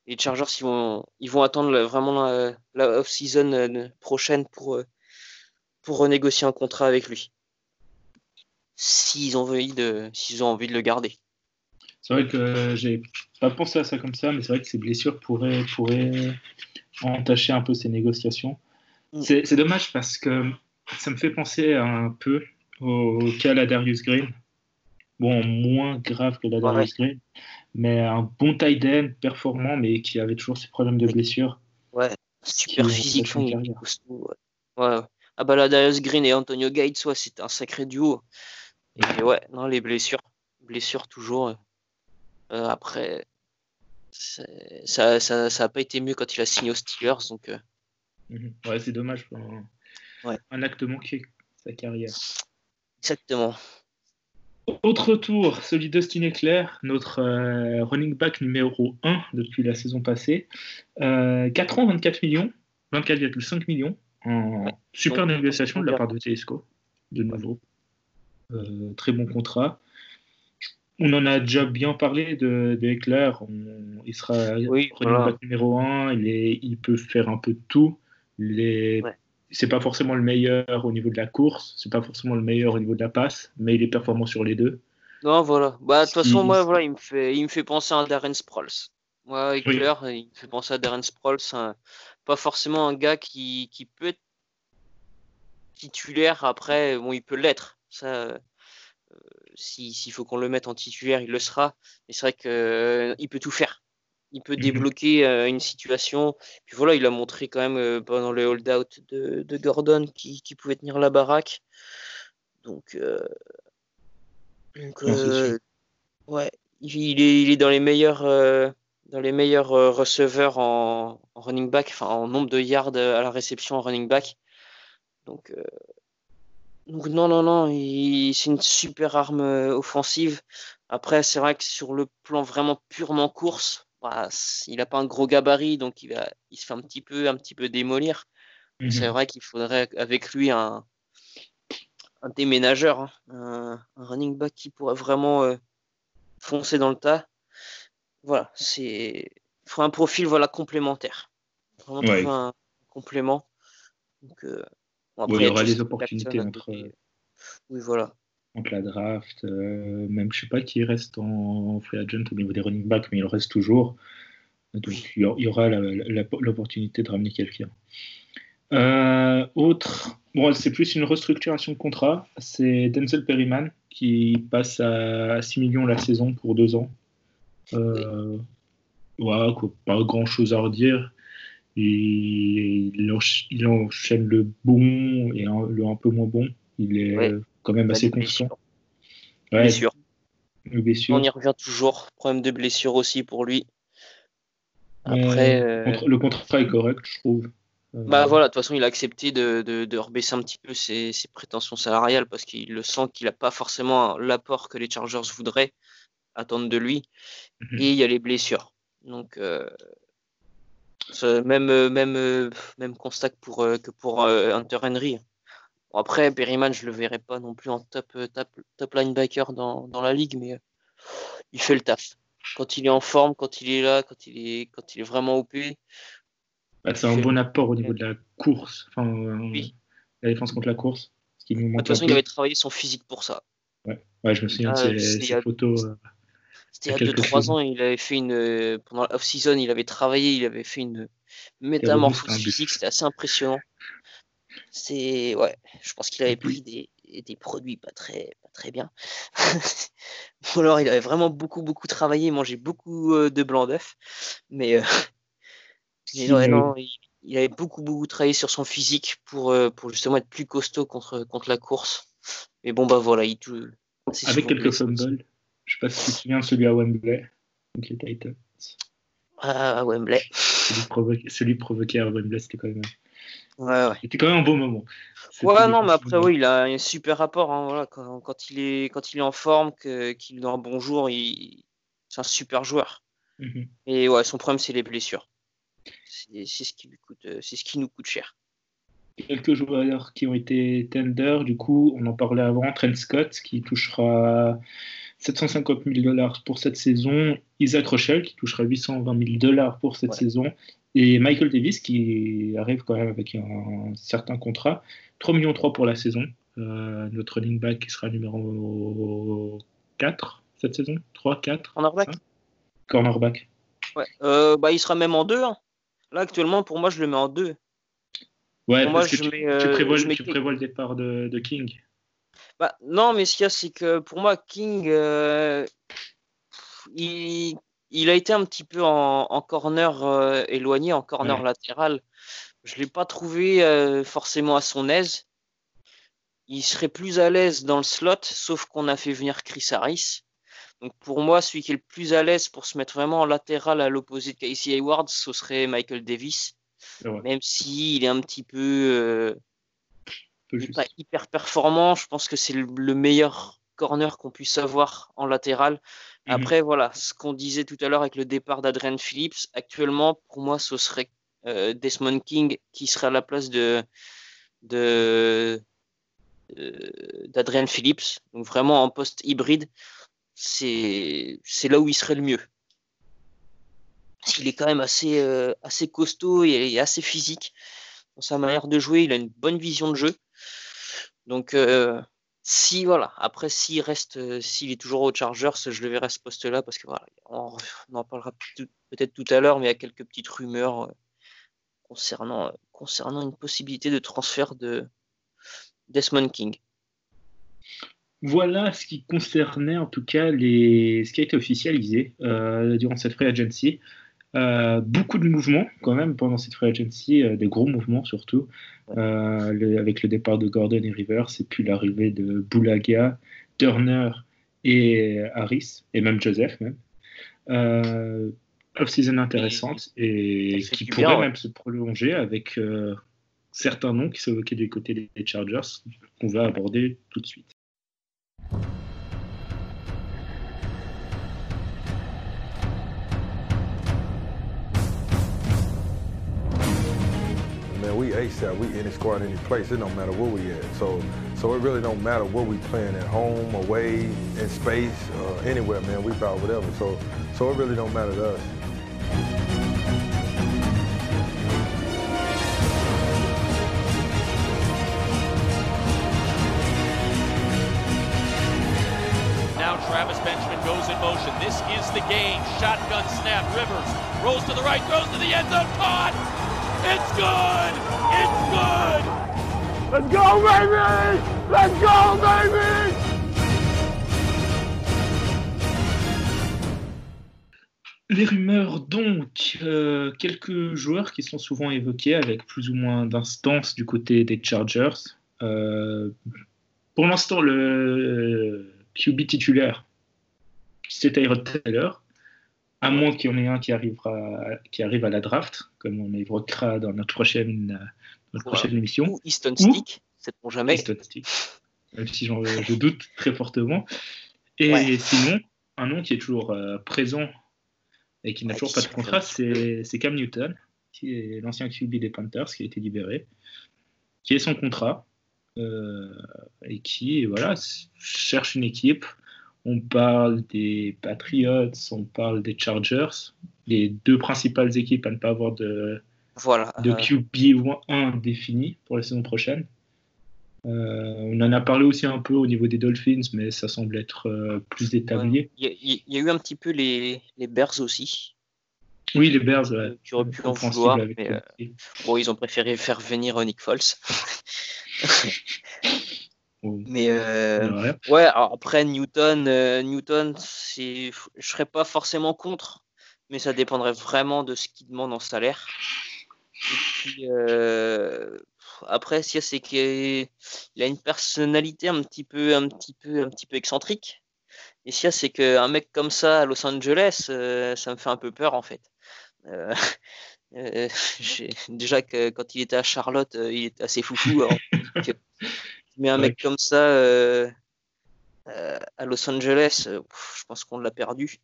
[SPEAKER 5] Les Chargers, ils vont, ils vont attendre vraiment la, la off-season euh, prochaine pour, euh, pour renégocier un contrat avec lui. S'ils ont envie de, ont envie de le garder.
[SPEAKER 4] C'est vrai que j'ai pas pensé à ça comme ça, mais c'est vrai que ces blessures pourraient, pourraient entacher un peu ces négociations.
[SPEAKER 5] Mm.
[SPEAKER 4] C'est c'est dommage parce que ça me fait penser un peu au cas la Darius Green. Bon, moins grave que la Darius Green, mais un bon tight end performant, mais qui avait toujours ses problèmes de blessure.
[SPEAKER 5] Super est
[SPEAKER 4] carrière.
[SPEAKER 5] costaud. Ouais. Ouais, ouais. Ah bah là, Darius Green et Antonio Gates, ouais, c'était un sacré duo. Et ouais, non, les blessures, blessures toujours. euh, euh, après, c'est- ça, ça, ça a pas été mieux quand il a signé aux Steelers, donc euh,
[SPEAKER 4] Mhm. Ouais, c'est dommage. pour Un,
[SPEAKER 5] Ouais.
[SPEAKER 4] un acte manqué, sa carrière.
[SPEAKER 5] exactement.
[SPEAKER 4] Autre tour, celui d'Austin Eclair, notre euh, running back numéro 1 depuis la saison passée. Euh, 4 ans, 24 millions, 24,5 millions en super négociation de la part de Telesco, de nouveau. Euh, très bon contrat. On en a déjà bien parlé de. On- il sera
[SPEAKER 5] Oui,
[SPEAKER 4] running
[SPEAKER 5] voilà.
[SPEAKER 4] back numéro 1. Il, est, il peut faire un peu de tout. Il est-
[SPEAKER 5] Ouais.
[SPEAKER 4] C'est pas forcément le meilleur au niveau de la course. C'est pas forcément le meilleur au niveau de la passe. Mais il est performant sur les deux.
[SPEAKER 5] Non, voilà. Bah, de toute façon, moi, voilà, il me fait, il me fait penser à Darren Sproles. Moi, il me fait penser à Darren Sproles. un- pas forcément un gars qui, qui peut être titulaire. Après, bon, il peut l'être. Ça, euh, si- s'il faut qu'on le mette en titulaire, il le sera. Mais c'est vrai que euh, il peut tout faire. Il peut
[SPEAKER 4] Mhm.
[SPEAKER 5] débloquer euh, une situation. Puis voilà, il a montré quand même euh, pendant le hold-out de, de Gordon qui, qui pouvait tenir la baraque. Donc, euh, donc
[SPEAKER 4] Non,
[SPEAKER 5] ouais, il il est, il est dans les meilleurs, dans les meilleurs receveurs en, en running back, enfin en nombre de yards à la réception en running back. Donc, donc non, non, non, c'est une super arme offensive. Après, c'est vrai que sur le plan vraiment purement course, bah, il n'a pas un gros gabarit, donc il, va, il se fait un petit peu, un petit peu démolir. C'est vrai qu'il faudrait avec lui un, un déménageur, hein, un, un running back qui pourrait vraiment euh, foncer dans le tas. Voilà, c'est faut un profil voilà complémentaire. Vraiment
[SPEAKER 4] Ouais.
[SPEAKER 5] un complément. Donc, euh, bon,
[SPEAKER 4] aura opportunités entre,
[SPEAKER 5] Oui, voilà.
[SPEAKER 4] Entre la draft. euh, même, je sais pas qui reste en free agent au niveau des running backs, mais il reste toujours. Donc, il y aura- l'opportunité de ramener quelqu'un. Euh, autre, bon, c'est plus une restructuration de contrat. C'est Denzel Perryman qui passe à 6 millions la saison pour deux ans. Euh, quoi, pas grand chose à redire. Il, il, encha- il enchaîne le bon et le un peu moins bon. Il est. quand même assez constant. Ouais, blessure.
[SPEAKER 5] On y revient toujours. Problème de blessure aussi pour lui. Après, euh,
[SPEAKER 4] le contrat est correct, je trouve. Euh,
[SPEAKER 5] Bah voilà, de toute façon, il a accepté de, de, de rebaisser un petit peu ses, ses prétentions salariales parce qu'il le sent qu'il n'a pas forcément l'apport que les Chargers voudraient attendre de lui.
[SPEAKER 4] Mhm.
[SPEAKER 5] Et il y a les blessures. Donc, euh, même, euh, même, même constat que pour, que pour Hunter Henry. Bon, après, Perryman, je le verrai pas non plus en top, euh, top, top linebacker dans, dans la ligue, mais euh, il fait le taf. Quand il est en forme, quand il est là, quand il est, quand il est vraiment OP,
[SPEAKER 4] bah, c'est un bon apport au niveau de la course, enfin, euh,
[SPEAKER 5] Oui.
[SPEAKER 4] la défense contre la course. Ce qui nous
[SPEAKER 5] de toute façon, il avait travaillé son physique pour ça.
[SPEAKER 4] Ouais, je me souviens
[SPEAKER 5] Ah,
[SPEAKER 4] de
[SPEAKER 5] a-
[SPEAKER 4] photos. euh,
[SPEAKER 5] C'était
[SPEAKER 4] Il y a
[SPEAKER 5] y a
[SPEAKER 4] quelques
[SPEAKER 5] 2-3
[SPEAKER 4] saisons.
[SPEAKER 5] ans, il avait fait une. Pendant la off-season, il avait travaillé, il avait fait une métamorphose physique, c'était assez impressionnant. C'est. Ouais, je pense qu'il avait pris des, des produits pas très, pas très bien. *laughs* Ou alors, il avait vraiment beaucoup, beaucoup travaillé, mangé beaucoup euh, de blanc d'œuf. Mais, euh, *laughs* mais
[SPEAKER 4] Si,
[SPEAKER 5] ouais, non, il, il avait beaucoup, beaucoup travaillé sur son physique pour, euh, pour justement être plus costaud contre, contre la course. Mais bon, bah voilà, il
[SPEAKER 4] Avec quelques fumbles. Je sais pas si tu te souviens de celui à Wembley, contre les Titans.
[SPEAKER 5] Ah, Wembley.
[SPEAKER 4] Celui provoqué, celui provoqué à Wembley, c'était quand même,
[SPEAKER 5] Ouais, ouais.
[SPEAKER 4] c'était quand même un beau moment.
[SPEAKER 5] Ouais, non, mais après, oui, il a un super rapport. hein, voilà, quand, quand il est, quand il est en forme, qu'il est dans un bon jour, il... c'est un super joueur.
[SPEAKER 4] Mhm.
[SPEAKER 5] Et ouais, son problème, c'est les blessures. C'est c'est ce qui lui coûte, euh, c'est ce qui nous coûte cher.
[SPEAKER 4] quelques joueurs qui ont été tender. Du coup, on en parlait avant. Trent Scott qui touchera 750 000 dollars pour cette saison. Isaac Rochelle qui touchera 820 000 dollars pour cette
[SPEAKER 5] Ouais.
[SPEAKER 4] saison. Et Michael Davis qui arrive quand même avec un, certain contrat. 3 millions 3 pour la saison. Euh, notre running back qui sera numéro 4 cette saison. 3, 4.
[SPEAKER 5] Cornerback
[SPEAKER 4] Cornerback.
[SPEAKER 5] Ouais. Euh, bah, il sera même en deux. hein. Là, actuellement, pour moi, je le mets en deux.
[SPEAKER 4] Ouais,
[SPEAKER 5] Pour moi,
[SPEAKER 4] parce que
[SPEAKER 5] je
[SPEAKER 4] tu,
[SPEAKER 5] mets,
[SPEAKER 4] tu
[SPEAKER 5] euh,
[SPEAKER 4] prévois,
[SPEAKER 5] je mets
[SPEAKER 4] tu prévois le départ de, de King.
[SPEAKER 5] Bah, non, mais ce qu'il y a, c'est que pour moi, King, euh, il, il a été un petit peu en, en corner euh, éloigné, en corner
[SPEAKER 4] Ouais.
[SPEAKER 5] latéral. Je ne l'ai pas trouvé euh, forcément à son aise. Il serait plus à l'aise dans le slot, sauf qu'on a fait venir Chris Harris. Donc pour moi, celui qui est le plus à l'aise pour se mettre vraiment en latéral à l'opposé de Casey Hayward, ce serait Michael Davis. Même s'il est un petit peu euh,
[SPEAKER 4] Peu
[SPEAKER 5] il pas hyper performant. Je pense que c'est le, le meilleur corner qu'on puisse avoir en latéral.
[SPEAKER 4] Mhm.
[SPEAKER 5] Après, voilà, ce qu'on disait tout à l'heure avec le départ d'Adrian Phillips, actuellement, pour moi, ce serait euh, Desmond King qui serait à la place de, de, euh, d'Adrian Phillips. Donc vraiment en poste hybride, c'est c'est là où il serait le mieux. Il est quand même assez, euh, assez costaud et, et assez physique dans sa manière de jouer. Il a une bonne vision de jeu. Donc, si voilà, après s'il reste, euh, s'il est toujours aux Chargers, je le verrai à ce poste-là parce que voilà, on, en parlera peut-être tout à l'heure, mais il y a quelques petites rumeurs euh, concernant, euh, concernant une possibilité de transfert de Desmond King.
[SPEAKER 4] Voilà ce qui concernait en tout cas les... ce qui a été officialisé durant cette free agency. Euh, beaucoup de mouvements quand même pendant cette free agency, euh, des gros mouvements surtout, Euh, le- avec le départ de Gordon et Rivers et puis l'arrivée de Boulaga, Turner et Harris, et même Joseph même. Euh, off-season intéressante et, qui pourrait
[SPEAKER 5] bien, ouais.
[SPEAKER 4] même se prolonger avec certains noms qui s'évoquaient du côté des Chargers qu'on va aborder tout de suite.
[SPEAKER 8] We ASAP. We any squad, any place. It don't matter where we at. So, so it really don't matter where we playing at home, away, in space, uh, anywhere, man. We about whatever. So, so it really don't matter to us.
[SPEAKER 6] Now Travis Benjamin goes in motion. This is the game. Shotgun snap. Rivers rolls to the right, throws to the end zone. Caught. It's good. It's good.
[SPEAKER 3] Let's go, baby! Let's go, baby!
[SPEAKER 4] Les rumeurs, donc, euh, quelques joueurs qui sont souvent évoqués avec plus ou moins d'instance du côté des Chargers. Euh, pour l'instant, le QB titulaire, c'est Tyrod Taylor, à moins qu'il y en ait un qui, arrivera, qui arrive à la draft, comme on évoquera dans notre prochaine, euh, notre
[SPEAKER 5] Voilà.
[SPEAKER 4] prochaine émission.
[SPEAKER 5] Ou Easton Stick, c'est pour jamais.
[SPEAKER 4] Statistique. Même si j'en- je doute très fortement. Et
[SPEAKER 5] Ouais.
[SPEAKER 4] sinon, un nom qui est toujours euh, présent et qui n'a
[SPEAKER 5] Ouais,
[SPEAKER 4] toujours pas de contrat, c'est Cam Newton, qui est l'ancien QB des Panthers, qui a été libéré, qui est son contrat euh, et qui voilà, cherche une équipe. On parle des Patriots, on parle des Chargers, les deux principales équipes à ne pas avoir de,
[SPEAKER 5] Voilà.
[SPEAKER 4] de
[SPEAKER 5] euh,
[SPEAKER 4] QB 1 défini pour la saison prochaine. Euh, on en a parlé aussi un peu au niveau des Dolphins, mais ça semble être euh, plus établi.
[SPEAKER 5] Il y, a- il y a eu un petit peu les, les Bears aussi,
[SPEAKER 4] Oui, les Bears, ouais.
[SPEAKER 5] pu en vouloir, mais euh, bon, ils ont préféré faire venir Nick Foles. *laughs* Mais euh,
[SPEAKER 4] ouais.
[SPEAKER 5] alors après Newton, euh, Newton, je serais pas forcément contre, mais ça dépendrait vraiment de ce qu'il demande en salaire. Et puis euh, après, si c'est qu'il a une personnalité un petit peu, un petit peu, un petit peu excentrique. Et si c'est qu'un mec comme ça à Los Angeles, euh, ça me fait un peu peur en fait. *laughs* Déjà que quand il était à Charlotte, il était assez foufou. alors, *laughs* que- mais un
[SPEAKER 4] Ouais.
[SPEAKER 5] mec comme ça euh, euh, à Los Angeles, euh, pff, je pense qu'on l'a perdu.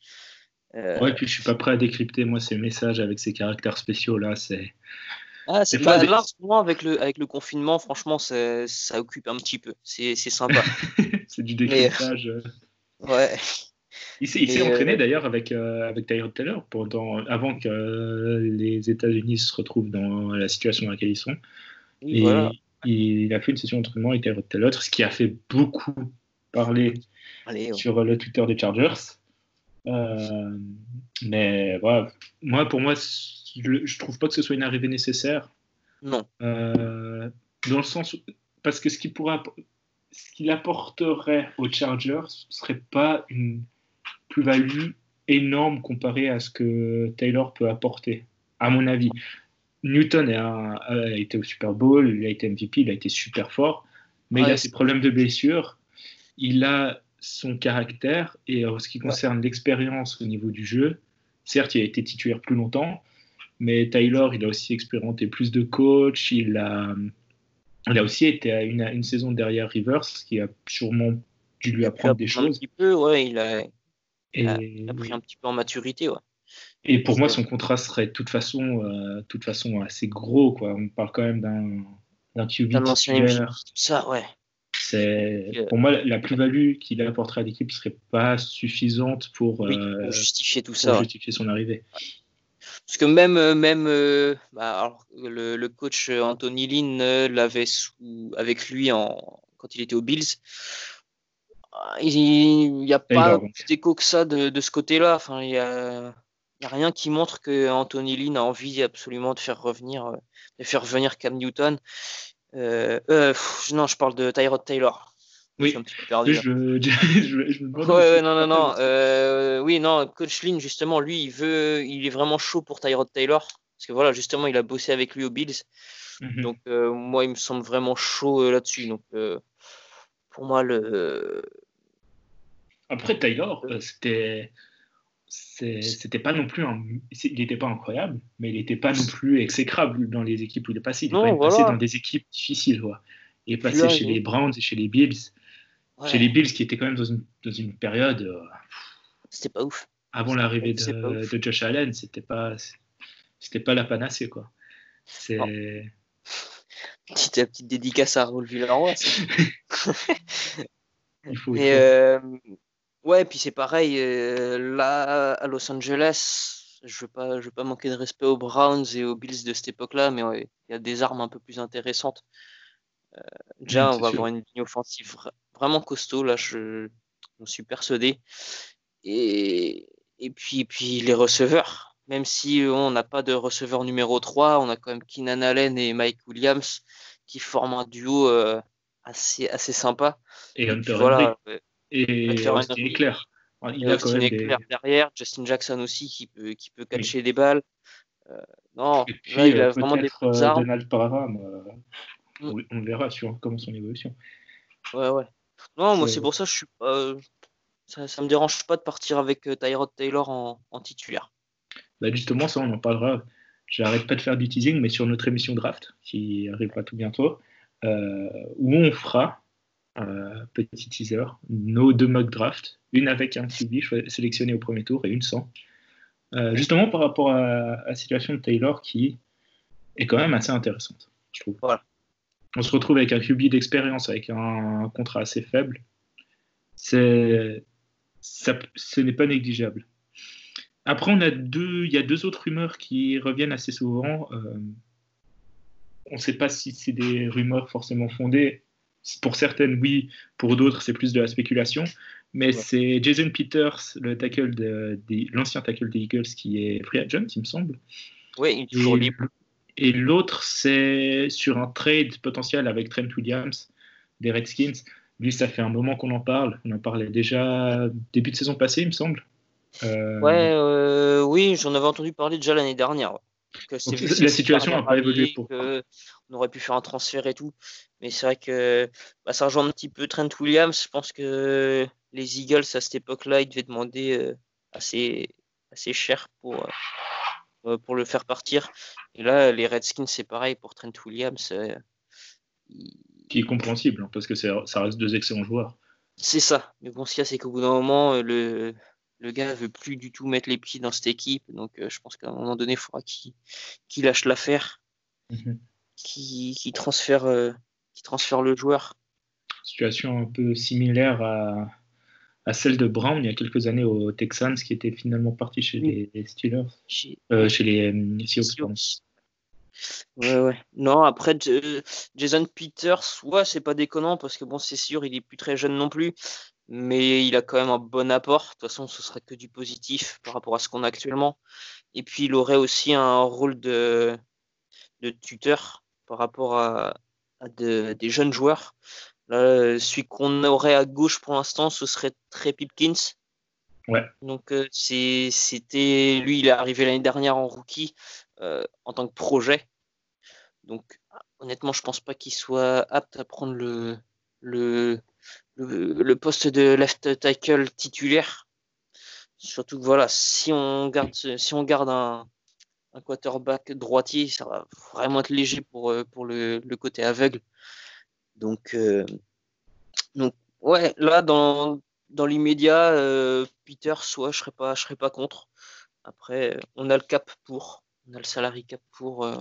[SPEAKER 4] Ouais, puis je suis pas prêt à décrypter moi ces messages avec ces caractères spéciaux là. C'est
[SPEAKER 5] ah, c'est pas
[SPEAKER 4] pas des-
[SPEAKER 5] là, avec le, avec le confinement, franchement, ça, ça occupe un petit peu. C'est c'est sympa. *laughs*
[SPEAKER 4] c'est du décryptage.
[SPEAKER 5] Ouais.
[SPEAKER 4] Il s'est entraîné
[SPEAKER 5] euh,
[SPEAKER 4] d'ailleurs avec euh, avec Tyrod Taylor pendant avant que euh, les États-Unis se retrouvent dans la situation dans laquelle ils sont.
[SPEAKER 5] Oui,
[SPEAKER 4] Et
[SPEAKER 5] voilà.
[SPEAKER 4] Il a fait une session d'entraînement avec Tyrod Taylor, ce qui a fait beaucoup parler
[SPEAKER 5] Allez, ouais.
[SPEAKER 4] sur le Twitter des Chargers. Euh, mais voilà, moi, pour moi, je, je trouve pas que ce soit une arrivée nécessaire.
[SPEAKER 5] Non.
[SPEAKER 4] Euh, dans le sens parce que ce qu'il pourrait app- ce qu'il apporterait aux Chargers serait pas une plus-value énorme comparée à ce que Taylor peut apporter, à mon avis. Newton un- a été au Super Bowl, il a été MVP, il a été super fort, mais il a ses problèmes de blessure, il a son caractère, et en ce qui concerne l'expérience au niveau du jeu, certes, il a été titulaire plus longtemps, mais Taylor, il a aussi expérimenté plus de coach, il a, il a aussi été à une, une saison derrière Rivers, ce qui a sûrement dû lui apprendre des
[SPEAKER 5] Un
[SPEAKER 4] choses.
[SPEAKER 5] petit peu, ouais, il a, il a-
[SPEAKER 4] Et,
[SPEAKER 5] il a pris un petit peu en maturité, ouais.
[SPEAKER 4] Et pour moi, son contrat serait de toute façon, euh, toute façon assez gros. Quoi. On parle quand même d'un d'un QB
[SPEAKER 5] Un ancien ça, ouais.
[SPEAKER 4] C'est pour moi la- plus-value qu'il apporterait à l'équipe serait pas suffisante pour,
[SPEAKER 5] Oui,
[SPEAKER 4] euh,
[SPEAKER 5] pour justifier tout
[SPEAKER 4] pour
[SPEAKER 5] ça.
[SPEAKER 4] justifier son arrivée.
[SPEAKER 5] Parce que même, euh, même euh, bah, alors, le, le coach Anthony Lynn l'avait sous- avec lui en, quand il était aux Bills. Ah, Il n'y a pas d'écho que ça de, de ce côté-là. Enfin, il n'y a, il y a rien qui montre que Anthony Lynn a envie absolument de faire revenir, euh, de faire revenir Cam Newton. Euh, euh, pff, non, je parle de Tyrod Taylor.
[SPEAKER 4] Oui.
[SPEAKER 5] suis un petit peu perdu. là.
[SPEAKER 4] Je, *laughs* je, je- je me demande
[SPEAKER 5] Ouais, ouais,
[SPEAKER 4] aussi-
[SPEAKER 5] non, non, non. euh, oui, non, Coach Lynn, justement, lui, il veut, il est vraiment chaud pour Tyrod Taylor. Parce que voilà, justement, il a bossé avec lui aux Bills.
[SPEAKER 4] Mhm.
[SPEAKER 5] Donc, moi, il me semble vraiment chaud là-dessus. Donc, pour moi, le.
[SPEAKER 4] Après Taylor, c'était c'était pas non plus un il n'était pas incroyable, mais il n'était pas non plus exécrable dans les équipes où il est passé. Il est
[SPEAKER 5] Non,
[SPEAKER 4] passé dans des équipes difficiles. Quoi. Il est passé
[SPEAKER 5] là,
[SPEAKER 4] chez les Browns et chez les Bills.
[SPEAKER 5] Ouais,
[SPEAKER 4] Chez les Bills qui étaient quand même dans une, dans une période euh,
[SPEAKER 5] C'était pas ouf.
[SPEAKER 4] avant l'arrivée de, Josh Allen, c'était pas c'était pas la panacée quoi. C'est
[SPEAKER 5] Non. *laughs* Petite, petite dédicace à Raoul Villaroy. *laughs*
[SPEAKER 4] il faut, il
[SPEAKER 5] Mais
[SPEAKER 4] faut-
[SPEAKER 5] euh, ouais, puis c'est pareil. euh, là, à Los Angeles, je veux pas, je veux pas manquer de respect aux Browns et aux Bills de cette époque-là, mais ouais, il y a des armes un peu plus intéressantes. Euh, déjà, on va
[SPEAKER 4] sûr.
[SPEAKER 5] avoir une ligne offensive vra- vraiment costaud. Là, je, j'en suis persuadé. Et, et puis, puis les receveurs. Même si euh, on n'a pas de receveur numéro 3, on a quand même Keenan Allen et Mike Williams qui forment un duo euh, assez, assez sympa.
[SPEAKER 4] et
[SPEAKER 5] Et puis voilà,
[SPEAKER 4] et Austin
[SPEAKER 5] Henry.
[SPEAKER 4] Eckler. Il
[SPEAKER 5] et
[SPEAKER 4] a
[SPEAKER 5] Austin
[SPEAKER 4] même des-
[SPEAKER 5] derrière, Justin Jackson aussi qui peut, qui peut catcher des balles. Euh, non,
[SPEAKER 4] Et puis,
[SPEAKER 5] là, il a
[SPEAKER 4] euh,
[SPEAKER 5] vraiment des
[SPEAKER 4] euh,
[SPEAKER 5] armes.
[SPEAKER 4] Donald Parham, euh,
[SPEAKER 5] Mm.
[SPEAKER 4] on, on verra sur comment son évolution.
[SPEAKER 5] Ouais, ouais. Non, moi,
[SPEAKER 4] C'est-
[SPEAKER 5] pour ça que je suis pas. euh, Ça, ça me dérange pas de partir avec euh, Tyrod Taylor en, en titulaire.
[SPEAKER 4] Bah justement, ça, on en parlera. J'arrête pas de faire du teasing, mais sur notre émission draft, qui arrivera tout bientôt, euh, où on fera, euh, petit teaser, nos deux mock draft, une avec un QB sélectionné au premier tour et une sans. Euh, justement par rapport à, à la situation de Taylor qui est quand même assez intéressante, je trouve.
[SPEAKER 5] Voilà.
[SPEAKER 4] On se retrouve avec un QB d'expérience, avec un, contrat assez faible. C'est, ça, ce n'est pas négligeable. Après, on a deux, il y a deux autres rumeurs qui reviennent assez souvent. Euh, on ne sait pas si c'est des rumeurs forcément fondées. Pour certaines, oui. Pour d'autres, c'est plus de la spéculation. Mais
[SPEAKER 5] Ouais.
[SPEAKER 4] c'est Jason Peters, le tackle de, l'ancien tackle des Eagles, qui est free agent, il me semble.
[SPEAKER 5] Oui, il est toujours libre.
[SPEAKER 4] et l'autre, c'est sur un trade potentiel avec Trent Williams des Redskins. Lui, ça fait un moment qu'on en parle. On en parlait déjà début de saison passée, il me semble. Euh,
[SPEAKER 5] Ouais, euh, oui, j'en avais entendu parler déjà l'année dernière. Que
[SPEAKER 4] Donc, la situation n'a pas évolué pour-
[SPEAKER 5] On aurait pu faire un transfert et tout. Mais c'est vrai que bah, ça rejoint un petit peu Trent Williams. Je pense que les Eagles, à cette époque-là, ils devaient demander euh, assez, assez cher pour, euh, pour le faire partir. Et là, les Redskins, c'est pareil pour Trent Williams. euh, il-
[SPEAKER 4] qui est compréhensible, hein, parce que ça reste deux excellents joueurs.
[SPEAKER 5] C'est ça. Mais bon, ce qu'il y a, c'est qu'au bout d'un moment, euh, le, le gars veut plus du tout mettre les pieds dans cette équipe. Donc, euh, je pense qu'à un moment donné, il faudra qu'il lâche l'affaire, qu'il qu'il transfère, euh, transfère le joueur.
[SPEAKER 4] Situation un peu similaire à, à celle de Brown il y a quelques années aux Texans, qui était finalement parti chez
[SPEAKER 5] Oui.
[SPEAKER 4] les Steelers,
[SPEAKER 5] Chez-
[SPEAKER 4] euh, chez les Seahawks.
[SPEAKER 5] Ouais, ouais. Non, après, Jason Peters, ouais, c'est pas déconnant parce que bon, c'est sûr, il est plus très jeune non plus, mais il a quand même un bon apport. De toute façon, ce sera que du positif par rapport à ce qu'on a actuellement. Et puis, il aurait aussi un rôle de, de tuteur par rapport à, à de- des jeunes joueurs. Là, celui qu'on aurait à gauche pour l'instant, ce serait Trey Pipkins.
[SPEAKER 4] Ouais.
[SPEAKER 5] Donc, euh, c'est- c'était lui, il est arrivé l'année dernière en rookie euh, en tant que projet. Donc, honnêtement, je pense pas qu'il soit apte à prendre le, le, le, le poste de left tackle titulaire. Surtout que voilà, si on garde, si on garde un, un quarterback droitier, ça va vraiment être léger pour, euh, pour le, le côté aveugle. Donc, euh, donc ouais, là, dans, dans l'immédiat, euh, Peter, soit je serais pas, je serais pas contre. Après, on a le cap pour, on a le salary cap pour, euh,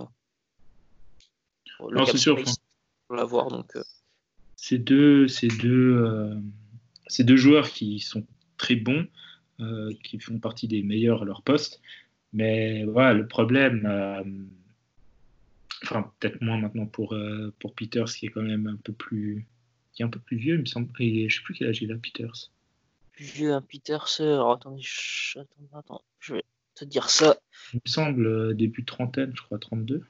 [SPEAKER 5] pour le
[SPEAKER 4] Non, c'est sûr,
[SPEAKER 5] space pour l'avoir. Donc,
[SPEAKER 4] c'est deux, c'est deux, euh, c'est deux joueurs qui sont très bons, euh, qui font partie des meilleurs à leur poste. Mais voilà, le problème, euh, enfin peut-être moins maintenant pour, pour Peters, qui est quand même un peu plus, qui est un peu plus vieux, il me semble. Et je sais plus quel âge il a, Peters.
[SPEAKER 5] Plus vieux, un Peters. Alors, attendez, je... attends, attends, je vais te dire ça.
[SPEAKER 4] Il me semble début trentaine, je crois 32.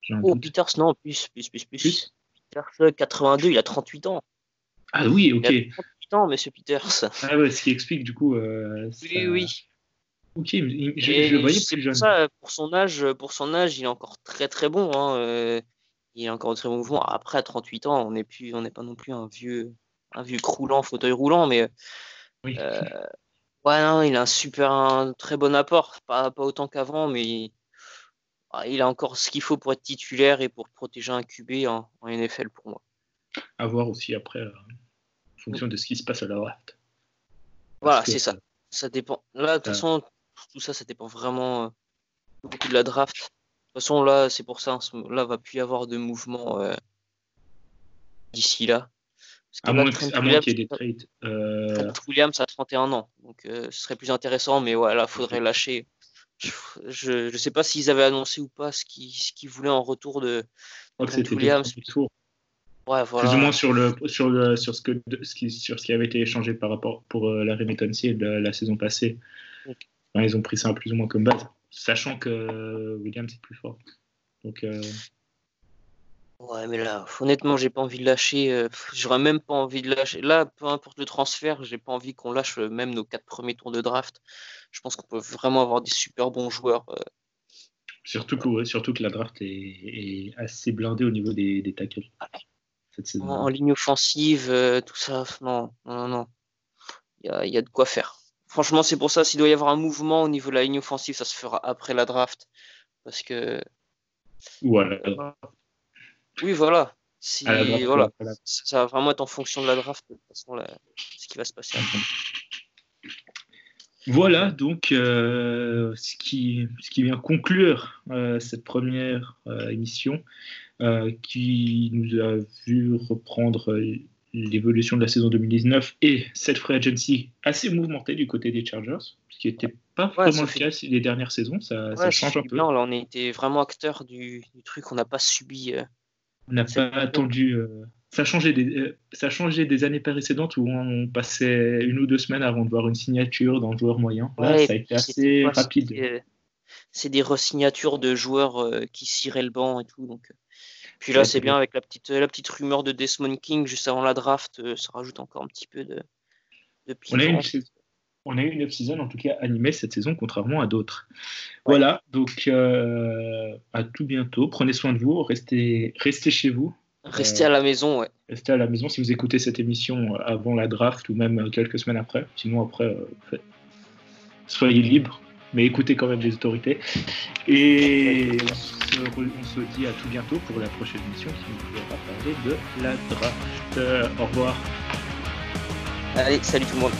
[SPEAKER 4] J'ai un
[SPEAKER 5] Oh,
[SPEAKER 4] doute.
[SPEAKER 5] Peters, non, plus, plus, plus, plus.
[SPEAKER 4] Plus?
[SPEAKER 5] Peters, euh, 82, il a 38 ans.
[SPEAKER 4] Ah oui, ok.
[SPEAKER 5] Il a 38 ans, monsieur Peters.
[SPEAKER 4] Ah ouais, ce qui explique du coup. euh,
[SPEAKER 5] Oui,
[SPEAKER 4] ça-
[SPEAKER 5] oui.
[SPEAKER 4] Ok, je, je le voyais plus
[SPEAKER 5] pour
[SPEAKER 4] jeune.
[SPEAKER 5] Ça, pour son âge, pour son âge, il est encore très très bon. hein, euh, il est encore très bon mouvement. Après, à 38 ans, on n'est plus, on n'est pas non plus un vieux, un vieux croulant, fauteuil roulant, mais
[SPEAKER 4] Oui.
[SPEAKER 5] euh, ouais, non, il a un super, un très bon apport. Pas, pas autant qu'avant, mais il a encore ce qu'il faut pour être titulaire et pour protéger un QB en, en NFL pour moi.
[SPEAKER 4] À voir aussi après, euh, en fonction de ce qui se passe à la draft.
[SPEAKER 5] Voilà, c'est ça. Ça dépend. Là, de toute
[SPEAKER 4] Ouais.
[SPEAKER 5] façon, tout ça, ça dépend vraiment euh, beaucoup de la draft. De toute façon, là, c'est pour ça. Là, va plus y avoir de mouvement euh, d'ici là. Parce
[SPEAKER 4] À moins, qu'il y ait des trades.
[SPEAKER 5] Williams a 31 ans. Donc, ce serait plus intéressant. Mais ouais, là, faudrait lâcher. Je ne sais pas s'ils avaient annoncé ou pas ce qu'ils voulaient en retour de
[SPEAKER 4] que des
[SPEAKER 5] Williams. Ouais, voilà.
[SPEAKER 4] Plus ou moins sur, le, sur, le, sur, ce que, de- ce qui, sur ce qui avait été échangé par rapport pour euh, la remittancy de la, la saison passée. Enfin, ils ont pris ça plus ou moins comme base, sachant que euh, Williams est plus fort. Donc, euh,
[SPEAKER 5] Ouais, mais là, honnêtement, j'ai pas envie de lâcher. euh, J'aurais même pas envie de lâcher. Là, peu importe le transfert, j'ai pas envie qu'on lâche euh, même nos quatre premiers tours de draft. Je pense qu'on peut vraiment avoir des super bons joueurs. euh,
[SPEAKER 4] surtout, que, ouais, surtout que la draft est, est assez blindée au niveau des, des tackles cette saison.
[SPEAKER 5] en, ligne offensive, euh, tout ça. Non, non, non, non. Il y a, il y a de quoi faire. Franchement, c'est pour ça, s'il doit y avoir un mouvement au niveau de la ligne offensive, ça se fera après la draft. Parce que,
[SPEAKER 4] Voilà.
[SPEAKER 5] Oui, voilà. Si,
[SPEAKER 4] draft,
[SPEAKER 5] voilà. Ça ça va vraiment être en fonction de la draft, de toute façon, là, ce qui va se passer après.
[SPEAKER 4] Voilà donc euh, ce, qui, ce qui vient conclure euh, cette première euh, émission qui nous a vu reprendre l'évolution de la saison 2019 et cette free agency assez mouvementée du côté des Chargers, ce qui n'était pas
[SPEAKER 5] Ouais,
[SPEAKER 4] vraiment le
[SPEAKER 5] fait-
[SPEAKER 4] cas les dernières saisons, ça, change un peu.
[SPEAKER 5] bien, là, on était vraiment acteur du, du truc, on n'a pas subi.
[SPEAKER 4] On n'a pas attendu. euh, ça, a changé des, euh, ça a changé des années précédentes où on passait une ou deux semaines avant de voir une signature d'un joueur moyen. Là,
[SPEAKER 5] Ouais,
[SPEAKER 4] ça a été assez
[SPEAKER 5] quoi,
[SPEAKER 4] rapide.
[SPEAKER 5] euh, C'est des resignatures de joueurs qui ciraient le banc et tout. Donc. Puis là, c'est bien avec la petite, la petite rumeur de Desmond King juste avant la draft, ça rajoute encore un petit peu de, de
[SPEAKER 4] On a, une, on a eu une off-season en tout cas animée cette saison, contrairement à d'autres. Voilà, donc euh, à tout bientôt. Prenez soin de vous, restez, restez chez vous.
[SPEAKER 5] Restez
[SPEAKER 4] euh,
[SPEAKER 5] à la maison, ouais.
[SPEAKER 4] Restez à la maison si vous écoutez cette émission avant la draft ou même quelques semaines après. Sinon, après, euh, faites- soyez libres, mais écoutez quand même les autorités. Et on se, re- on se dit à tout bientôt pour la prochaine émission qui nous fera parler de la draft. Euh, au revoir.
[SPEAKER 5] Allez, salut tout le monde.